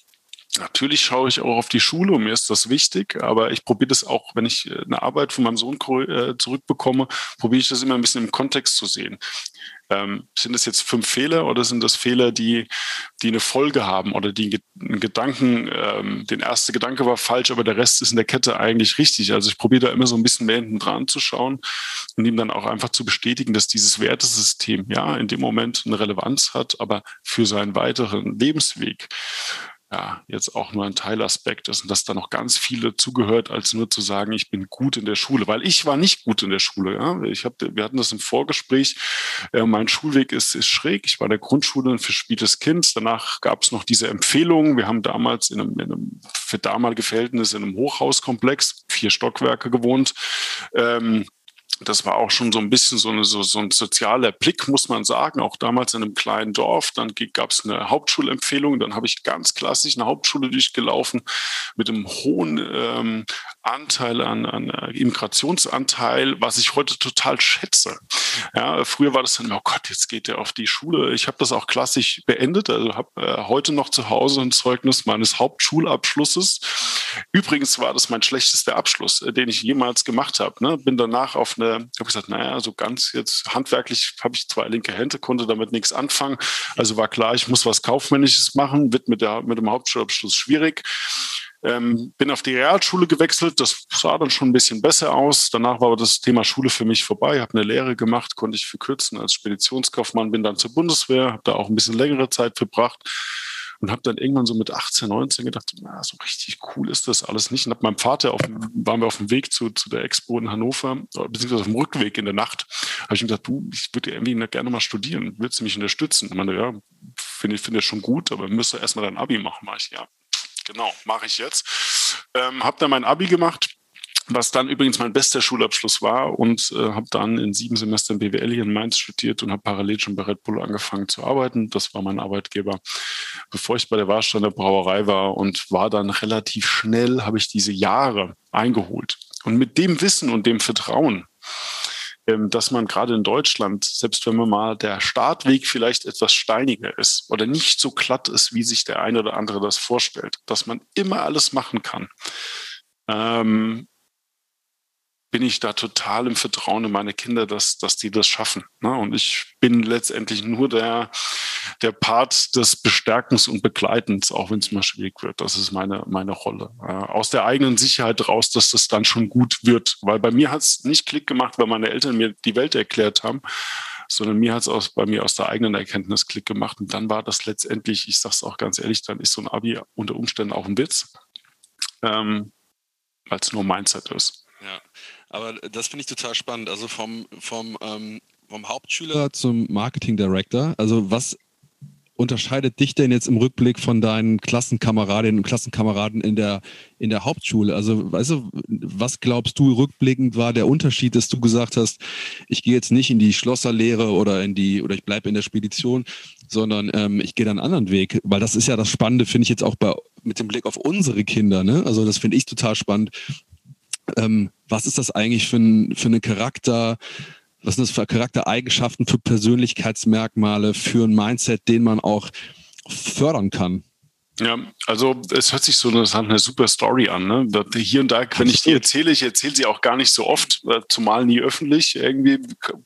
Natürlich schaue ich auch auf die Schule und mir ist das wichtig, aber ich probiere das auch, wenn ich äh, eine Arbeit von meinem Sohn äh, zurückbekomme, probiere ich das immer ein bisschen im Kontext zu sehen. Ähm, sind das jetzt fünf Fehler oder sind das Fehler, die, die eine Folge haben oder die einen Gedanken, ähm, den erste Gedanke war falsch, aber der Rest ist in der Kette eigentlich richtig. Also ich probiere da immer so ein bisschen mehr hinten dran zu schauen und ihm dann auch einfach zu bestätigen, dass dieses Wertesystem ja in dem Moment eine Relevanz hat, aber für seinen weiteren Lebensweg ja, jetzt auch nur ein Teilaspekt ist und dass da noch ganz viel dazugehört, als nur zu sagen, ich bin gut in der Schule, weil ich war nicht gut in der Schule. Ja? Ich hab, wir hatten das im Vorgespräch. Äh, mein Schulweg ist, ist schräg. Ich war in der Grundschule für spätes Kind. Danach gab es noch diese Empfehlungen. Wir haben damals in einem, in einem für damalige Verhältnisse in einem Hochhauskomplex, vier Stockwerke gewohnt. Ähm, das war auch schon so ein bisschen so, eine, so, so ein sozialer Blick, muss man sagen, auch damals in einem kleinen Dorf. Dann gab es eine Hauptschulempfehlung, dann habe ich ganz klassisch eine Hauptschule durchgelaufen mit einem hohen ähm, Anteil an, an äh, Immigrationsanteil, was ich heute total schätze. Ja, früher war das dann, oh Gott, jetzt geht er auf die Schule. Ich habe das auch klassisch beendet, also habe äh, heute noch zu Hause ein Zeugnis meines Hauptschulabschlusses. Übrigens war das mein schlechtester Abschluss, äh, den ich jemals gemacht habe. Ne? Bin danach auf eine, habe gesagt, naja, so ganz jetzt handwerklich habe ich zwei linke Hände, konnte damit nichts anfangen. Also war klar, ich muss was Kaufmännisches machen, wird mit, der, mit dem Hauptschulabschluss schwierig. Ähm, bin auf die Realschule gewechselt, das sah dann schon ein bisschen besser aus. Danach war aber das Thema Schule für mich vorbei, habe eine Lehre gemacht, konnte ich verkürzen als Speditionskaufmann, bin dann zur Bundeswehr, habe da auch ein bisschen längere Zeit verbracht und habe dann irgendwann so mit 18, 19 gedacht, na, so richtig cool ist das alles nicht. Und habe meinem Vater, auf, waren wir auf dem Weg zu, zu der Expo in Hannover, beziehungsweise auf dem Rückweg in der Nacht, habe ich ihm gesagt, du, ich würde irgendwie gerne mal studieren, würdest du mich unterstützen? Und meine, ja, finde ich finde schon gut, aber müsste erstmal dein Abi machen. Mach ich, ja, genau, mache ich jetzt. Ähm, habe dann mein Abi gemacht, was dann übrigens mein bester Schulabschluss war und äh, habe dann in sieben Semestern BWL hier in Mainz studiert und habe parallel schon bei Red Bull angefangen zu arbeiten. Das war mein Arbeitgeber, bevor ich bei der Warsteiner Brauerei war und war dann relativ schnell, habe ich diese Jahre eingeholt. Und mit dem Wissen und dem Vertrauen, ähm, dass man gerade in Deutschland, selbst wenn man mal der Startweg vielleicht etwas steiniger ist oder nicht so glatt ist, wie sich der eine oder andere das vorstellt, dass man immer alles machen kann. Ähm, bin ich da total im Vertrauen in meine Kinder, dass, dass die das schaffen. Ne? Und ich bin letztendlich nur der, der Part des Bestärkens und Begleitens, auch wenn es mal schwierig wird. Das ist meine, meine Rolle. Äh, aus der eigenen Sicherheit raus, dass das dann schon gut wird. Weil bei mir hat es nicht Klick gemacht, weil meine Eltern mir die Welt erklärt haben, sondern mir hat es bei mir aus der eigenen Erkenntnis Klick gemacht. Und dann war das letztendlich, ich sage es auch ganz ehrlich, dann ist so ein Abi unter Umständen auch ein Witz, ähm, weil es nur Mindset ist. Aber das finde ich total spannend. Also vom, vom, ähm, vom Hauptschüler zum Marketing Director. Also was unterscheidet dich denn jetzt im Rückblick von deinen Klassenkameradinnen und Klassenkameraden in der, in der Hauptschule? Also, weißt du, was glaubst du rückblickend war der Unterschied, dass du gesagt hast, ich gehe jetzt nicht in die Schlosserlehre oder in die, oder ich bleibe in der Spedition, sondern ähm, ich gehe dann einen anderen Weg, weil das ist ja das Spannende, finde ich jetzt auch bei, mit dem Blick auf unsere Kinder, ne? Also, das finde ich total spannend ähm, was ist das eigentlich für, ein, für eine Charakter, was sind das für Charaktereigenschaften, für Persönlichkeitsmerkmale, für ein Mindset, den man auch fördern kann? Ja, also es hört sich so eine, eine super Story an. Ne? Hier und da, wenn ich die erzähle, ich erzähle sie auch gar nicht so oft, äh, zumal nie öffentlich, irgendwie,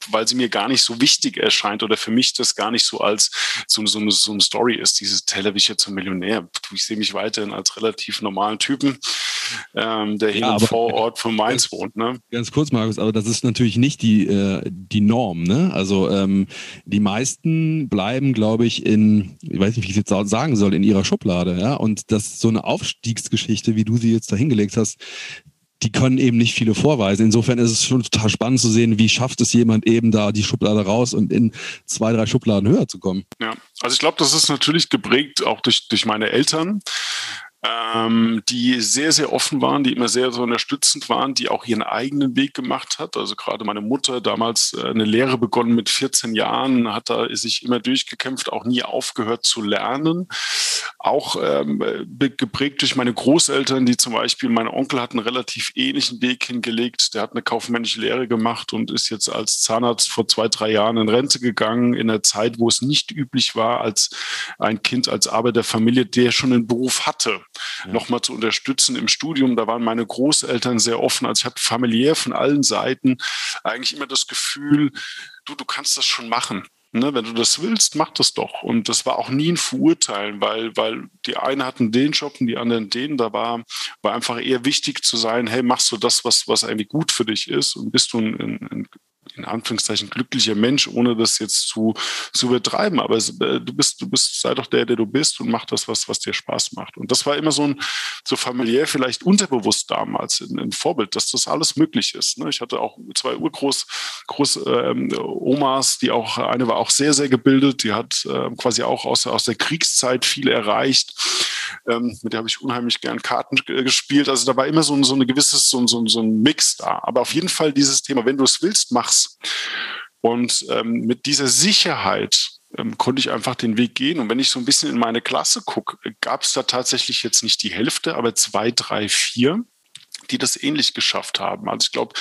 weil sie mir gar nicht so wichtig erscheint oder für mich das gar nicht so als so, so, eine, so eine Story ist, dieses Tellerwischer zum Millionär. Ich sehe mich weiterhin als relativ normalen Typen, ähm, der hier ja, im Vorort von Mainz ganz, wohnt. Ne? Ganz kurz, Markus, aber das ist natürlich nicht die, äh, die Norm. Ne? Also ähm, die meisten bleiben, glaube ich, in, ich weiß nicht, wie ich es jetzt sagen soll, in ihrer Schublade. Ja? Und das ist so eine Aufstiegsgeschichte, wie du sie jetzt da hingelegt hast, die können eben nicht viele vorweisen. Insofern ist es schon total spannend zu sehen, wie schafft es jemand eben da die Schublade raus und in zwei, drei Schubladen höher zu kommen. Ja, also ich glaube, das ist natürlich geprägt auch durch, durch meine Eltern ähm, die sehr, sehr offen waren, die immer sehr, sehr unterstützend waren, die auch ihren eigenen Weg gemacht hat. Also gerade meine Mutter damals äh, eine Lehre begonnen mit 14 Jahren, hat da sich immer durchgekämpft, auch nie aufgehört zu lernen. Auch ähm, geprägt durch meine Großeltern, die zum Beispiel, mein Onkel hat einen relativ ähnlichen Weg hingelegt. Der hat eine kaufmännische Lehre gemacht und ist jetzt als Zahnarzt vor zwei, drei Jahren in Rente gegangen, in einer Zeit, wo es nicht üblich war, als ein Kind, als Arbeiterfamilie, der schon einen Beruf hatte ja. nochmal zu unterstützen im Studium. Da waren meine Großeltern sehr offen. Also ich hatte familiär von allen Seiten eigentlich immer das Gefühl, du, du kannst das schon machen. Ne, wenn du das willst, mach das doch. Und das war auch nie ein Verurteilen, weil, weil die einen hatten den Job und die anderen den. Da war, war einfach eher wichtig zu sein, hey, machst du das, was, was eigentlich gut für dich ist und bist du ein, ein, in Anführungszeichen glücklicher Mensch, ohne das jetzt zu, zu übertreiben. Aber es, äh, du bist, du bist, sei doch der, der du bist und mach das, was, was dir Spaß macht. Und das war immer so ein, so familiär vielleicht unterbewusst damals ein, ein Vorbild, dass das alles möglich ist. Ne? Ich hatte auch zwei Urgroß, Groß, ähm, Omas, die auch, eine war auch sehr, sehr gebildet, die hat äh, quasi auch aus, aus der Kriegszeit viel erreicht. Ähm, mit der habe ich unheimlich gern Karten gespielt. Also da war immer so ein, so eine gewisses, so, so, so ein Mix da. Aber auf jeden Fall dieses Thema, wenn du es willst, mach's. Und ähm, mit dieser Sicherheit ähm, konnte ich einfach den Weg gehen. Und wenn ich so ein bisschen in meine Klasse gucke, gab es da tatsächlich jetzt nicht die Hälfte, aber zwei, drei, vier, die das ähnlich geschafft haben. Also ich glaube,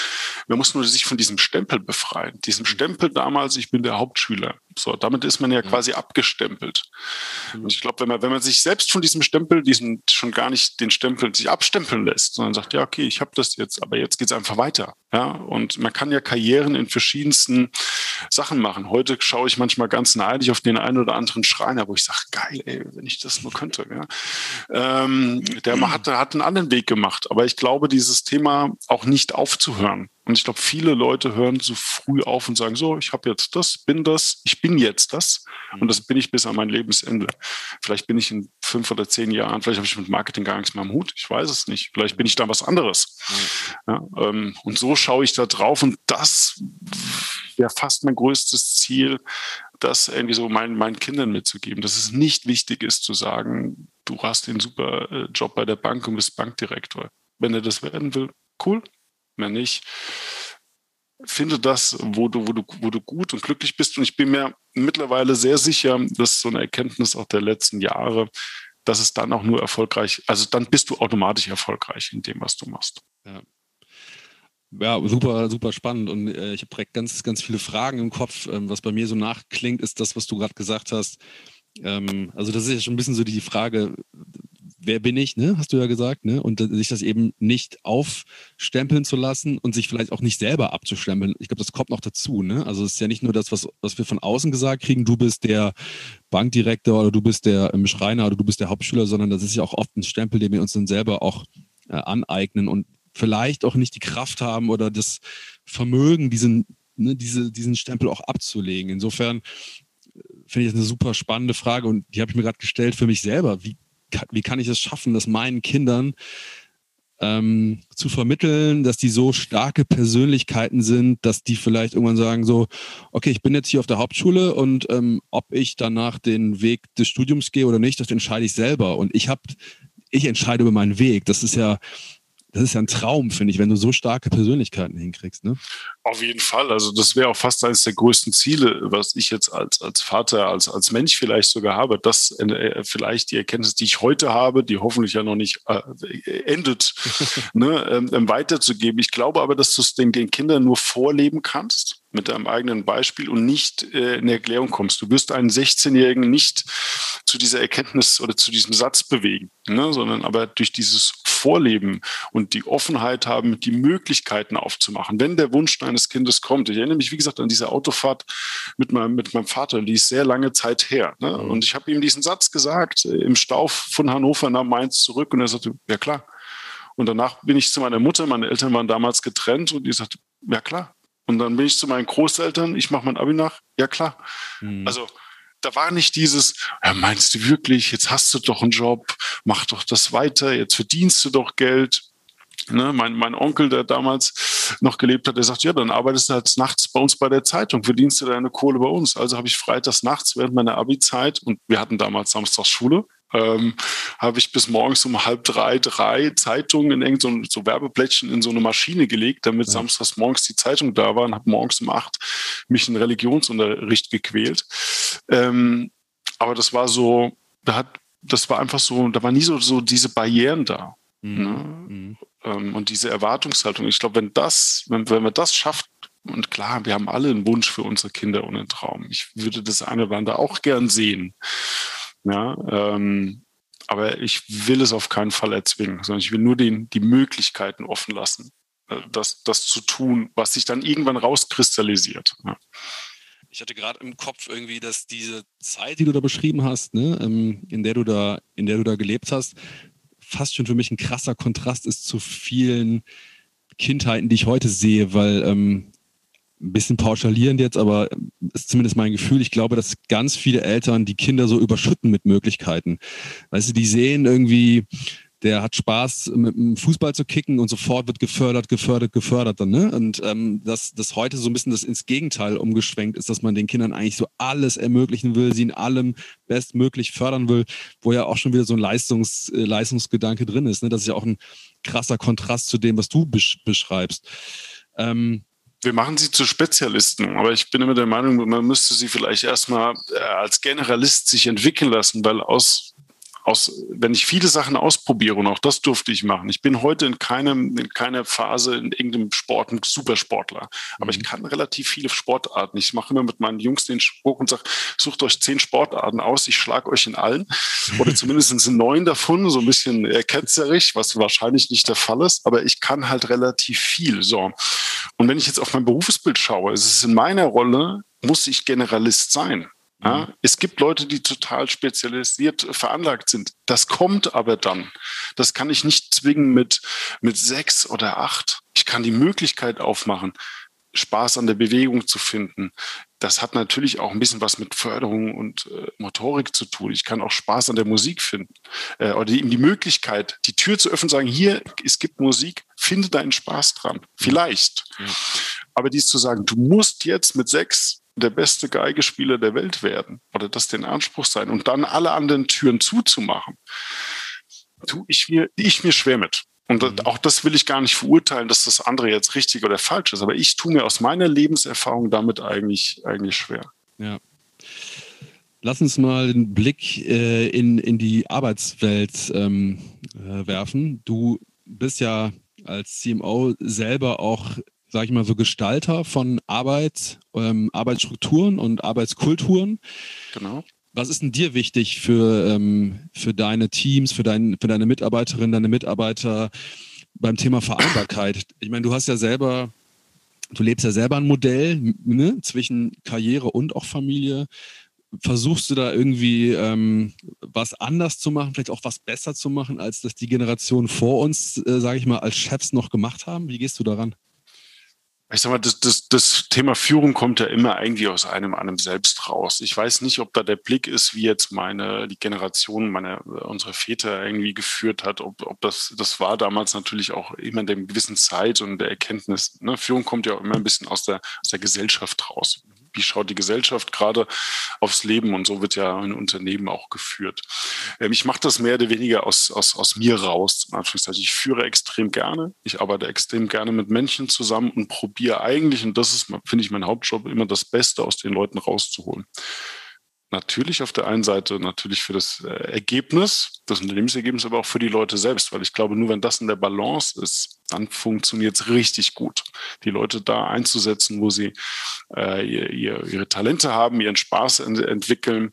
man muss nur sich von diesem Stempel befreien. Diesem Stempel damals, ich bin der Hauptschüler. So, damit ist man ja quasi abgestempelt. Und ich glaube, wenn man, wenn man sich selbst von diesem Stempel, diesen schon gar nicht den Stempel sich abstempeln lässt, sondern sagt, ja, okay, ich habe das jetzt, aber jetzt geht's einfach weiter. Ja, und man kann ja Karrieren in verschiedensten Sachen machen. Heute schaue ich manchmal ganz neidisch auf den einen oder anderen Schreiner, wo ich sage, geil, ey, wenn ich das nur könnte. Ja. Ähm, der hat, hat einen anderen Weg gemacht. Aber ich glaube, dieses Thema auch nicht aufzuhören. Und ich glaube, viele Leute hören so früh auf und sagen, so, ich habe jetzt das, bin das, ich bin jetzt das und das bin ich bis an mein Lebensende. Vielleicht bin ich in fünf oder zehn Jahren, vielleicht habe ich mit Marketing gar nichts mehr am Hut, ich weiß es nicht. Vielleicht bin ich da was anderes. Ja, ähm, und so schaue ich da drauf und das wäre fast mein größtes Ziel, das irgendwie so meinen, meinen Kindern mitzugeben, dass es nicht wichtig ist zu sagen, du hast den super äh, Job bei der Bank und bist Bankdirektor. Wenn er das werden will, cool, mehr nicht. Finde das, wo du, wo, du, wo du gut und glücklich bist. Und ich bin mir mittlerweile sehr sicher, das ist so eine Erkenntnis auch der letzten Jahre, dass es dann auch nur erfolgreich, also dann bist du automatisch erfolgreich in dem, was du machst. Ja. Ja, super, super spannend. Und äh, ich habe ganz, ganz viele Fragen im Kopf. Ähm, was bei mir so nachklingt, ist das, was du gerade gesagt hast. Ähm, also, das ist ja schon ein bisschen so die Frage, wer bin ich, ne? Hast du ja gesagt, ne? Und sich das eben nicht aufstempeln zu lassen und sich vielleicht auch nicht selber abzustempeln. Ich glaube, das kommt noch dazu, ne? Also es ist ja nicht nur das, was, was wir von außen gesagt kriegen, du bist der Bankdirektor oder du bist der ähm, Schreiner oder du bist der Hauptschüler, sondern das ist ja auch oft ein Stempel, den wir uns dann selber auch äh, aneignen und vielleicht auch nicht die Kraft haben oder das Vermögen, diesen, ne, diese, diesen Stempel auch abzulegen. Insofern äh, finde ich das eine super spannende Frage und die habe ich mir gerade gestellt für mich selber. Wie wie kann ich es schaffen, dass meinen Kindern ähm, zu vermitteln, dass die so starke Persönlichkeiten sind, dass die vielleicht irgendwann sagen so, okay, ich bin jetzt hier auf der Hauptschule und ähm, ob ich danach den Weg des Studiums gehe oder nicht, das entscheide ich selber und ich habe, ich entscheide über meinen Weg. Das ist ja das ist ja ein Traum, finde ich, wenn du so starke Persönlichkeiten hinkriegst. Ne? Auf jeden Fall. Also das wäre auch fast eines der größten Ziele, was ich jetzt als, als Vater, als, als Mensch vielleicht sogar habe. Das äh, vielleicht die Erkenntnis, die ich heute habe, die hoffentlich ja noch nicht äh, endet, ne, ähm, ähm, weiterzugeben. Ich glaube aber, dass du es den, den Kindern nur vorleben kannst mit deinem eigenen Beispiel und nicht äh, in Erklärung kommst. Du wirst einen 16-Jährigen nicht zu dieser Erkenntnis oder zu diesem Satz bewegen, ne? sondern aber durch dieses Vorleben und die Offenheit haben, die Möglichkeiten aufzumachen, wenn der Wunsch eines Kindes kommt. Ich erinnere mich, wie gesagt, an diese Autofahrt mit meinem, mit meinem Vater, die ist sehr lange Zeit her. Ne? Mhm. Und ich habe ihm diesen Satz gesagt, äh, im Stau von Hannover nach Mainz zurück und er sagte, ja klar. Und danach bin ich zu meiner Mutter, meine Eltern waren damals getrennt und die sagte, ja klar. Und dann bin ich zu meinen Großeltern, ich mache mein Abi nach, ja klar. Mhm. Also da war nicht dieses, ja, meinst du wirklich, jetzt hast du doch einen Job, mach doch das weiter, jetzt verdienst du doch Geld. Ne, mein, mein Onkel, der damals noch gelebt hat, der sagt, ja, dann arbeitest du halt nachts bei uns bei der Zeitung, verdienst du deine Kohle bei uns. Also habe ich freitags nachts während meiner Abi-Zeit und wir hatten damals samstags Schule, ähm, habe ich bis morgens um halb drei, drei Zeitungen in irgendein so, so Werbeplättchen in so eine Maschine gelegt, damit ja. samstags morgens die Zeitung da war und habe morgens um acht mich in Religionsunterricht gequält. Ähm, aber das war so, da hat, das war einfach so, da war nie so, so diese Barrieren da. Mhm. Ne? Mhm. Ähm, und diese Erwartungshaltung. Ich glaube, wenn das, wenn, wenn wir das schafft, und klar, wir haben alle einen Wunsch für unsere Kinder und einen Traum. Ich würde das eine oder andere auch gern sehen. Ja, ähm, aber ich will es auf keinen Fall erzwingen, sondern ich will nur den, die Möglichkeiten offen lassen, äh, das, das zu tun, was sich dann irgendwann rauskristallisiert. Ja. Ich hatte gerade im Kopf irgendwie, dass diese Zeit, die du da beschrieben hast, ne, ähm, in der du da, in der du da gelebt hast, fast schon für mich ein krasser Kontrast ist zu vielen Kindheiten, die ich heute sehe, weil ähm, ein bisschen pauschalierend jetzt, aber ist zumindest mein Gefühl. Ich glaube, dass ganz viele Eltern die Kinder so überschütten mit Möglichkeiten. Weißt du, die sehen irgendwie, der hat Spaß, mit dem Fußball zu kicken und sofort wird gefördert, gefördert, gefördert dann. Ne? Und ähm, dass das heute so ein bisschen das ins Gegenteil umgeschwenkt ist, dass man den Kindern eigentlich so alles ermöglichen will, sie in allem bestmöglich fördern will, wo ja auch schon wieder so ein Leistungs, äh, Leistungsgedanke drin ist. Ne? Das ist ja auch ein krasser Kontrast zu dem, was du besch beschreibst. Ähm, wir machen sie zu Spezialisten, aber ich bin immer der Meinung, man müsste sie vielleicht erstmal äh, als Generalist sich entwickeln lassen, weil aus aus, wenn ich viele Sachen ausprobiere, und auch das durfte ich machen. Ich bin heute in keinem, in keiner Phase in irgendeinem Sport ein Supersportler. Aber mhm. ich kann relativ viele Sportarten. Ich mache immer mit meinen Jungs den Spruch und sage, sucht euch zehn Sportarten aus, ich schlage euch in allen. Oder zumindest in neun davon, so ein bisschen ketzerisch, was wahrscheinlich nicht der Fall ist. Aber ich kann halt relativ viel. So. Und wenn ich jetzt auf mein Berufsbild schaue, ist es in meiner Rolle, muss ich Generalist sein. Ja, mhm. es gibt Leute, die total spezialisiert veranlagt sind. Das kommt aber dann. Das kann ich nicht zwingen mit, mit sechs oder acht. Ich kann die Möglichkeit aufmachen, Spaß an der Bewegung zu finden. Das hat natürlich auch ein bisschen was mit Förderung und äh, Motorik zu tun. Ich kann auch Spaß an der Musik finden. Äh, oder eben die Möglichkeit, die Tür zu öffnen, sagen, hier, es gibt Musik, finde deinen Spaß dran. Vielleicht. Ja. Aber dies zu sagen, du musst jetzt mit sechs der beste Geigespieler der Welt werden oder das den Anspruch sein und dann alle anderen Türen zuzumachen, tue ich mir, ich mir schwer mit. Und mhm. auch das will ich gar nicht verurteilen, dass das andere jetzt richtig oder falsch ist. Aber ich tue mir aus meiner Lebenserfahrung damit eigentlich, eigentlich schwer. Ja. Lass uns mal den Blick äh, in, in die Arbeitswelt ähm, äh, werfen. Du bist ja als CMO selber auch sage ich mal, so Gestalter von Arbeit, ähm, Arbeitsstrukturen und Arbeitskulturen. Genau. Was ist denn dir wichtig für, ähm, für deine Teams, für, dein, für deine Mitarbeiterinnen, deine Mitarbeiter beim Thema Vereinbarkeit? Ich meine, du hast ja selber, du lebst ja selber ein Modell ne, zwischen Karriere und auch Familie. Versuchst du da irgendwie ähm, was anders zu machen, vielleicht auch was besser zu machen, als das die Generationen vor uns, äh, sage ich mal, als Chefs noch gemacht haben? Wie gehst du daran? Ich sag mal, das, das, das Thema Führung kommt ja immer irgendwie aus einem, einem selbst raus. Ich weiß nicht, ob da der Blick ist, wie jetzt meine, die Generation, meine, unsere Väter irgendwie geführt hat, ob, ob das, das war damals natürlich auch immer in der gewissen Zeit und der Erkenntnis. Ne? Führung kommt ja auch immer ein bisschen aus der, aus der Gesellschaft raus wie schaut die Gesellschaft gerade aufs Leben und so wird ja ein Unternehmen auch geführt. Ähm, ich mache das mehr oder weniger aus, aus, aus mir raus. Ich führe extrem gerne, ich arbeite extrem gerne mit Menschen zusammen und probiere eigentlich, und das ist, finde ich, mein Hauptjob, immer das Beste aus den Leuten rauszuholen natürlich auf der einen Seite natürlich für das äh, Ergebnis, das Unternehmensergebnis, aber auch für die Leute selbst, weil ich glaube, nur wenn das in der Balance ist, dann funktioniert es richtig gut. Die Leute da einzusetzen, wo sie äh, ihr, ihre Talente haben, ihren Spaß ent entwickeln.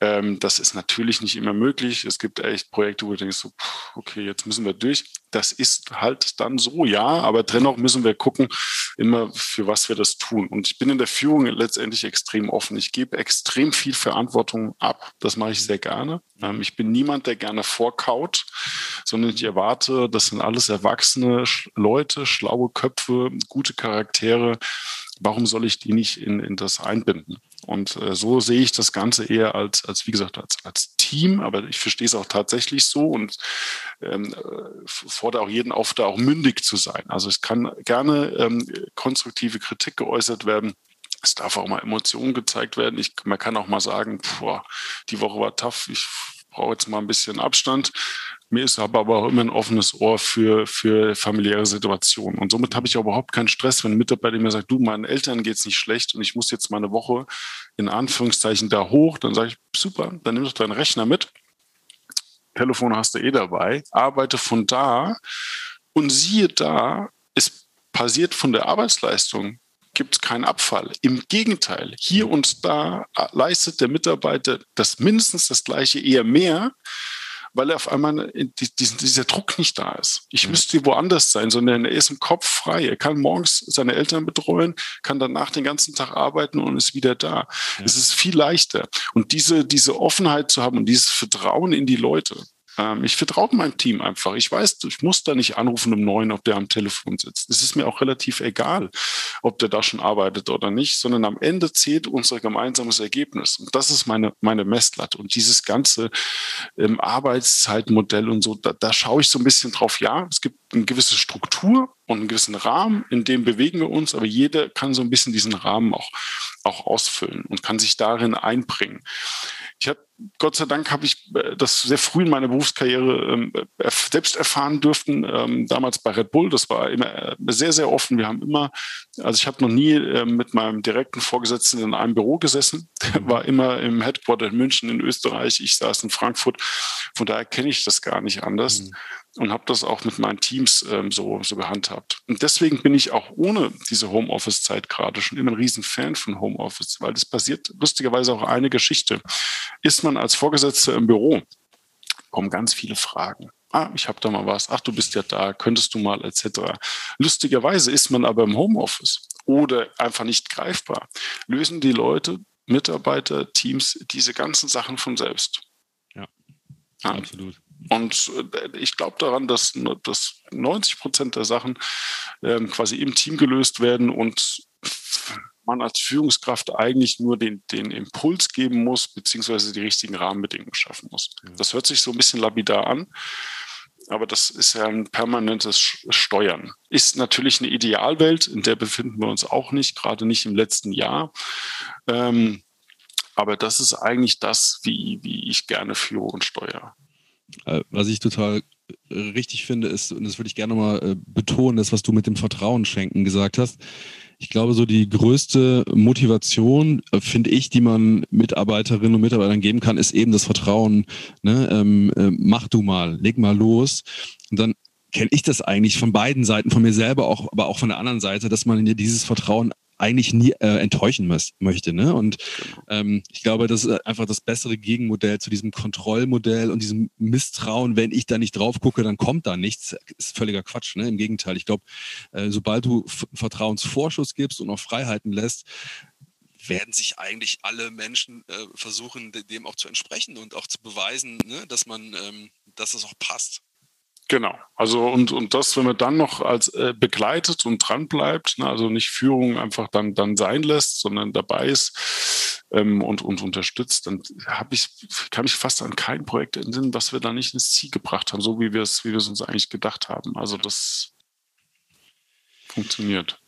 Ähm, das ist natürlich nicht immer möglich. Es gibt echt Projekte, wo du denkst, so, okay, jetzt müssen wir durch. Das ist halt dann so, ja, aber dennoch müssen wir gucken, immer für was wir das tun. Und ich bin in der Führung letztendlich extrem offen. Ich gebe extrem viel Verantwortung ab. Das mache ich sehr gerne. Ähm, ich bin niemand, der gerne vorkaut, sondern ich erwarte, das sind alles erwachsene Leute, schlaue Köpfe, gute Charaktere. Warum soll ich die nicht in, in das einbinden? Und äh, so sehe ich das Ganze eher als, als wie gesagt, als, als Team, aber ich verstehe es auch tatsächlich so und ähm, fordere auch jeden auf, da auch mündig zu sein. Also es kann gerne ähm, konstruktive Kritik geäußert werden. Es darf auch mal Emotionen gezeigt werden. Ich, man kann auch mal sagen, boah, die Woche war tough, ich brauche jetzt mal ein bisschen Abstand. Mir ist aber auch immer ein offenes Ohr für, für familiäre Situationen. Und somit habe ich auch überhaupt keinen Stress, wenn ein Mitarbeiter mir sagt, du, meinen Eltern geht es nicht schlecht und ich muss jetzt mal eine Woche in Anführungszeichen da hoch. Dann sage ich, super, dann nimm doch deinen Rechner mit. Telefon hast du eh dabei. Arbeite von da und siehe da, es passiert von der Arbeitsleistung gibt es keinen Abfall. Im Gegenteil, hier und da leistet der Mitarbeiter das mindestens das gleiche, eher mehr, weil er auf einmal dieser Druck nicht da ist. Ich mhm. müsste woanders sein, sondern er ist im Kopf frei. Er kann morgens seine Eltern betreuen, kann danach den ganzen Tag arbeiten und ist wieder da. Ja. Es ist viel leichter. Und diese, diese Offenheit zu haben und dieses Vertrauen in die Leute, ähm, ich vertraue meinem Team einfach. Ich weiß, ich muss da nicht anrufen um neun, ob der am Telefon sitzt. Es ist mir auch relativ egal, ob der da schon arbeitet oder nicht, sondern am Ende zählt unser gemeinsames Ergebnis. Und das ist meine, meine Messlatte. Und dieses ganze ähm, Arbeitszeitmodell und so, da, da schaue ich so ein bisschen drauf. Ja, es gibt eine gewisse Struktur und einen gewissen Rahmen, in dem bewegen wir uns, aber jeder kann so ein bisschen diesen Rahmen auch, auch ausfüllen und kann sich darin einbringen. Ich habe Gott sei Dank habe ich äh, das sehr früh in meiner Berufskarriere ähm, selbst erfahren dürfen. Ähm, damals bei Red Bull, das war immer äh, sehr, sehr offen. Wir haben immer, also ich habe noch nie äh, mit meinem direkten Vorgesetzten in einem Büro gesessen. Der war immer im Headquarter in München in Österreich. Ich saß in Frankfurt. Von daher kenne ich das gar nicht anders. Mhm und habe das auch mit meinen Teams ähm, so, so gehandhabt. Und deswegen bin ich auch ohne diese Homeoffice-Zeit gerade schon immer ein Riesenfan von Homeoffice, weil das passiert lustigerweise auch eine Geschichte. Ist man als Vorgesetzter im Büro, kommen ganz viele Fragen. Ah, ich habe da mal was. Ach, du bist ja da, könntest du mal etc. Lustigerweise ist man aber im Homeoffice oder einfach nicht greifbar. Lösen die Leute, Mitarbeiter, Teams diese ganzen Sachen von selbst. Ja, ja. absolut. Und äh, ich glaube daran, dass, dass 90 Prozent der Sachen ähm, quasi im Team gelöst werden und man als Führungskraft eigentlich nur den, den Impuls geben muss, beziehungsweise die richtigen Rahmenbedingungen schaffen muss. Ja. Das hört sich so ein bisschen lapidar an, aber das ist ja ein permanentes Steuern. Ist natürlich eine Idealwelt, in der befinden wir uns auch nicht, gerade nicht im letzten Jahr. Ähm, aber das ist eigentlich das, wie, wie ich gerne führe und steuere. Äh, was ich total äh, richtig finde, ist, und das würde ich gerne nochmal äh, betonen, das, was du mit dem Vertrauen schenken gesagt hast. Ich glaube, so die größte Motivation, finde ich, die man Mitarbeiterinnen und Mitarbeitern geben kann, ist eben das Vertrauen. Ne? Ähm, äh, mach du mal, leg mal los. Und dann kenne ich das eigentlich von beiden Seiten, von mir selber auch, aber auch von der anderen Seite, dass man dieses Vertrauen eigentlich nie äh, enttäuschen muss, möchte. Ne? Und genau. ähm, ich glaube, das ist einfach das bessere Gegenmodell zu diesem Kontrollmodell und diesem Misstrauen, wenn ich da nicht drauf gucke, dann kommt da nichts. Ist völliger Quatsch. Ne? Im Gegenteil, ich glaube, äh, sobald du Vertrauensvorschuss gibst und auch Freiheiten lässt, werden sich eigentlich alle Menschen äh, versuchen, dem auch zu entsprechen und auch zu beweisen, ne, dass man, ähm, dass es auch passt. Genau. Also und, und das, wenn man dann noch als äh, begleitet und dran bleibt, ne, also nicht Führung einfach dann, dann sein lässt, sondern dabei ist ähm, und, und unterstützt, dann habe ich, kann ich fast an kein Projekt entsinnen, was wir da nicht ins Ziel gebracht haben, so wie wir es, wie wir es uns eigentlich gedacht haben. Also das funktioniert.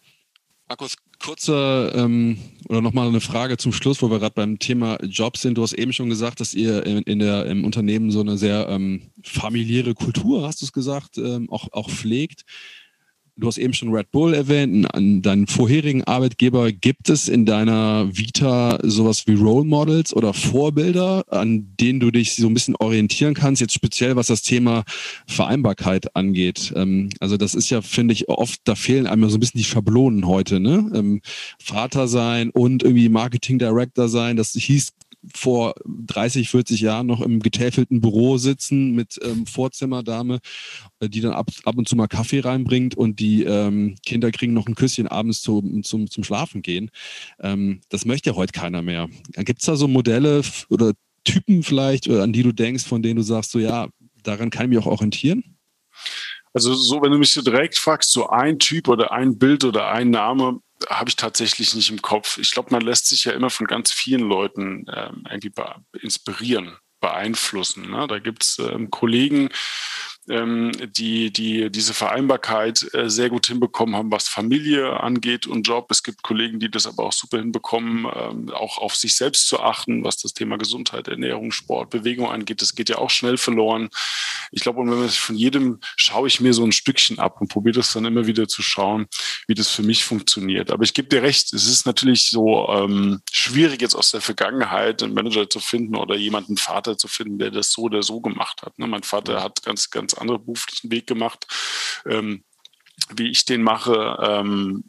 Markus, kurzer ähm, oder nochmal eine Frage zum Schluss, wo wir gerade beim Thema Jobs sind. Du hast eben schon gesagt, dass ihr in, in der, im Unternehmen so eine sehr ähm, familiäre Kultur, hast du es gesagt, ähm, auch, auch pflegt. Du hast eben schon Red Bull erwähnt, an deinen vorherigen Arbeitgeber. Gibt es in deiner Vita sowas wie Role Models oder Vorbilder, an denen du dich so ein bisschen orientieren kannst, jetzt speziell was das Thema Vereinbarkeit angeht? Ähm, also das ist ja, finde ich, oft, da fehlen einem so ein bisschen die Schablonen heute. Ne? Ähm, Vater sein und irgendwie Marketing Director sein, das hieß vor 30, 40 Jahren noch im getäfelten Büro sitzen mit ähm, Vorzimmerdame, äh, die dann ab, ab und zu mal Kaffee reinbringt und die ähm, Kinder kriegen noch ein Küsschen abends zum, zum, zum Schlafen gehen. Ähm, das möchte ja heute keiner mehr. Gibt es da so Modelle oder Typen vielleicht, an die du denkst, von denen du sagst, so ja, daran kann ich mich auch orientieren? Also so, wenn du mich so direkt fragst, so ein Typ oder ein Bild oder ein Name, habe ich tatsächlich nicht im Kopf. Ich glaube, man lässt sich ja immer von ganz vielen Leuten ähm, irgendwie inspirieren, beeinflussen. Ne? Da gibt es ähm, Kollegen, ähm, die, die diese Vereinbarkeit äh, sehr gut hinbekommen haben, was Familie angeht und Job. Es gibt Kollegen, die das aber auch super hinbekommen, ähm, auch auf sich selbst zu achten, was das Thema Gesundheit, Ernährung, Sport, Bewegung angeht. Das geht ja auch schnell verloren. Ich glaube, und wenn man von jedem schaue ich mir so ein Stückchen ab und probiere das dann immer wieder zu schauen, wie das für mich funktioniert. Aber ich gebe dir recht, es ist natürlich so ähm, schwierig jetzt aus der Vergangenheit einen Manager zu finden oder jemanden Vater zu finden, der das so oder so gemacht hat. Ne? Mein Vater hat ganz, ganz ganz andere beruflichen Weg gemacht. Ähm, wie ich den mache. Ähm,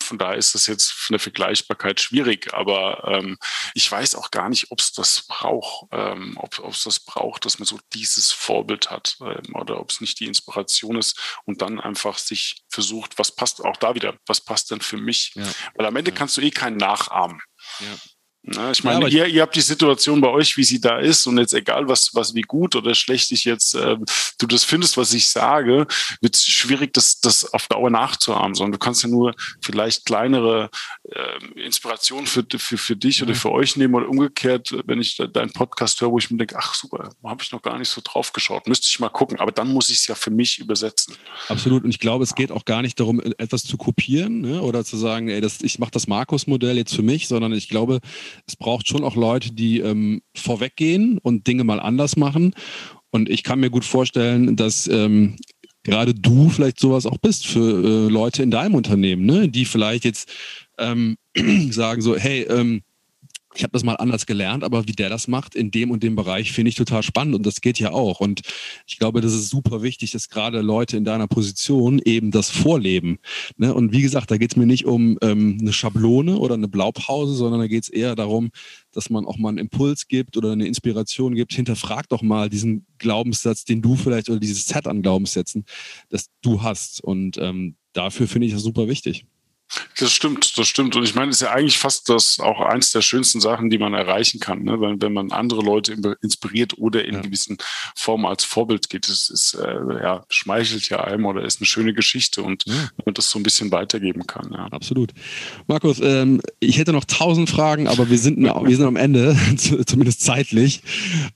von daher ist das jetzt von der Vergleichbarkeit schwierig, aber ähm, ich weiß auch gar nicht, ob es das braucht, ähm, ob es das braucht, dass man so dieses Vorbild hat ähm, oder ob es nicht die Inspiration ist und dann einfach sich versucht, was passt auch da wieder, was passt denn für mich? Ja. Weil am Ende ja. kannst du eh keinen nachahmen. Ja. Na, ich meine, ja, ihr, ihr habt die Situation bei euch, wie sie da ist, und jetzt egal, was, was wie gut oder schlecht ich jetzt äh, du das findest, was ich sage, wird es schwierig, das, das auf Dauer nachzuahmen, sondern du kannst ja nur vielleicht kleinere äh, Inspirationen für, für, für dich oder für euch nehmen oder umgekehrt, wenn ich deinen Podcast höre, wo ich mir denke, ach super, habe ich noch gar nicht so drauf geschaut, müsste ich mal gucken, aber dann muss ich es ja für mich übersetzen. Absolut, und ich glaube, es geht auch gar nicht darum, etwas zu kopieren ne? oder zu sagen, ey, das, ich mache das Markus-Modell jetzt für mich, sondern ich glaube, es braucht schon auch Leute, die ähm, vorweggehen und Dinge mal anders machen. Und ich kann mir gut vorstellen, dass ähm, gerade du vielleicht sowas auch bist für äh, Leute in deinem Unternehmen, ne? die vielleicht jetzt ähm, sagen so, hey, ähm, ich habe das mal anders gelernt, aber wie der das macht in dem und dem Bereich, finde ich total spannend und das geht ja auch. Und ich glaube, das ist super wichtig, dass gerade Leute in deiner Position eben das vorleben. Ne? Und wie gesagt, da geht es mir nicht um ähm, eine Schablone oder eine Blaupause, sondern da geht es eher darum, dass man auch mal einen Impuls gibt oder eine Inspiration gibt. Hinterfrag doch mal diesen Glaubenssatz, den du vielleicht oder dieses Set an Glaubenssätzen, das du hast. Und ähm, dafür finde ich das super wichtig. Das stimmt, das stimmt. Und ich meine, es ist ja eigentlich fast das auch eins der schönsten Sachen, die man erreichen kann, ne? wenn, wenn man andere Leute inspiriert oder in ja. gewissen Formen als Vorbild geht. Es ist, äh, ja, schmeichelt ja einem oder ist eine schöne Geschichte und ja. man das so ein bisschen weitergeben kann. Ja. Absolut. Markus, ähm, ich hätte noch tausend Fragen, aber wir sind, wir sind am Ende, zumindest zeitlich.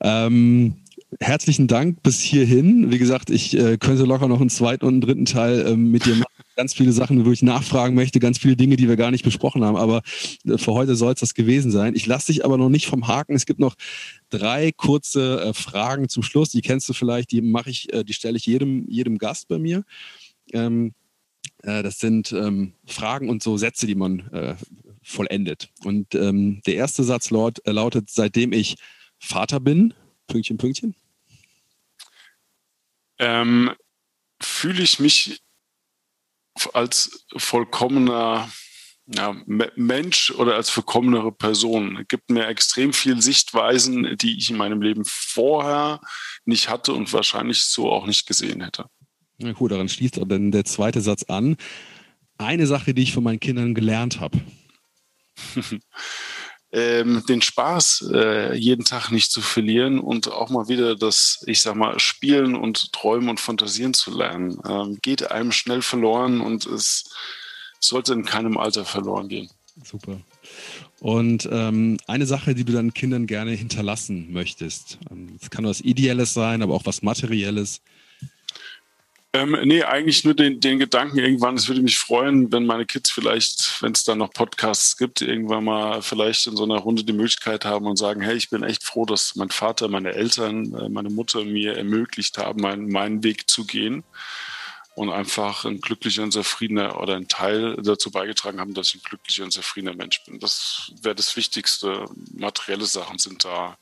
Ähm, herzlichen Dank bis hierhin. Wie gesagt, ich äh, könnte locker noch einen zweiten und einen dritten Teil ähm, mit dir machen. Ganz viele Sachen, wo ich nachfragen möchte, ganz viele Dinge, die wir gar nicht besprochen haben. Aber äh, für heute soll es das gewesen sein. Ich lasse dich aber noch nicht vom Haken. Es gibt noch drei kurze äh, Fragen zum Schluss. Die kennst du vielleicht, die mache ich, äh, die stelle ich jedem, jedem Gast bei mir. Ähm, äh, das sind ähm, Fragen und so Sätze, die man äh, vollendet. Und ähm, der erste Satz laut, lautet, seitdem ich Vater bin, Pünktchen, Pünktchen ähm, fühle ich mich als vollkommener ja, Mensch oder als vollkommenere Person. Es gibt mir extrem viel Sichtweisen, die ich in meinem Leben vorher nicht hatte und wahrscheinlich so auch nicht gesehen hätte. Na gut, daran schließt auch dann der zweite Satz an. Eine Sache, die ich von meinen Kindern gelernt habe. ähm, den Spaß äh, jeden Tag nicht zu verlieren und auch mal wieder das, ich sag mal, Spielen und Träumen und Fantasieren zu lernen. Ähm, geht einem schnell verloren und es sollte in keinem Alter verloren gehen. Super. Und ähm, eine Sache, die du deinen Kindern gerne hinterlassen möchtest. Es ähm, kann was Ideelles sein, aber auch was Materielles. Ähm, nee, eigentlich nur den, den Gedanken irgendwann, es würde mich freuen, wenn meine Kids vielleicht, wenn es da noch Podcasts gibt, irgendwann mal vielleicht in so einer Runde die Möglichkeit haben und sagen, hey, ich bin echt froh, dass mein Vater, meine Eltern, äh, meine Mutter mir ermöglicht haben, meinen, meinen Weg zu gehen. und einfach ein glücklicher und zufriedener oder ein Teil dazu beigetragen haben, dass ich ein glücklicher und zufriedener Mensch bin. Das wäre das Wichtigste. Materielle Sachen sind da,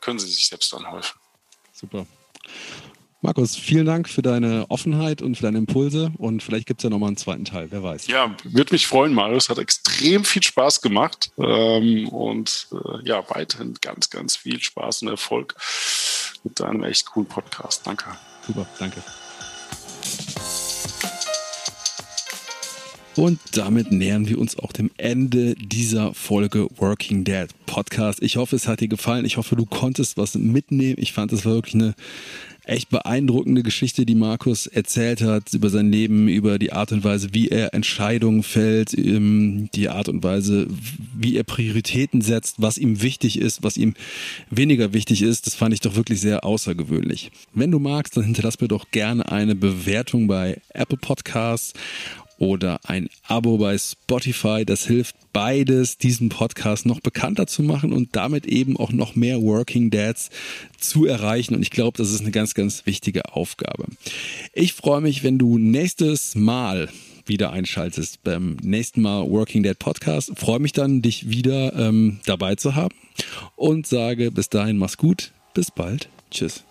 können Sie sich selbst anhelfen. Super. Markus, vielen Dank für deine Offenheit und für deine Impulse und vielleicht gibt es ja nochmal einen zweiten Teil, wer weiß. Ja, würde mich freuen, Marius. Hat extrem viel Spaß gemacht ähm, und äh, ja, weiterhin ganz, ganz viel Spaß und Erfolg mit deinem echt coolen Podcast. Danke. Super, danke. Und damit nähern wir uns auch dem Ende dieser Folge Working Dead Podcast. Ich hoffe, es hat dir gefallen. Ich hoffe, du konntest was mitnehmen. Ich fand, es war wirklich eine echt beeindruckende Geschichte, die Markus erzählt hat über sein Leben, über die Art und Weise, wie er Entscheidungen fällt, ähm, die Art und Weise, wie er Prioritäten setzt, was ihm wichtig ist, was ihm weniger wichtig ist. Das fand ich doch wirklich sehr außergewöhnlich. Wenn du magst, dann hinterlass mir doch gerne eine Bewertung bei Apple Podcasts oder ein Abo bei Spotify. Das hilft beides, diesen Podcast noch bekannter zu machen und damit eben auch noch mehr Working Dads zu erreichen. Und ich glaube, das ist eine ganz, ganz wichtige Aufgabe. Ich freue mich, wenn du nächstes Mal wieder einschaltest beim nächsten Mal Working Dad Podcast. freue mich dann, dich wieder ähm, dabei zu haben und sage bis dahin, mach's gut, bis bald, tschüss.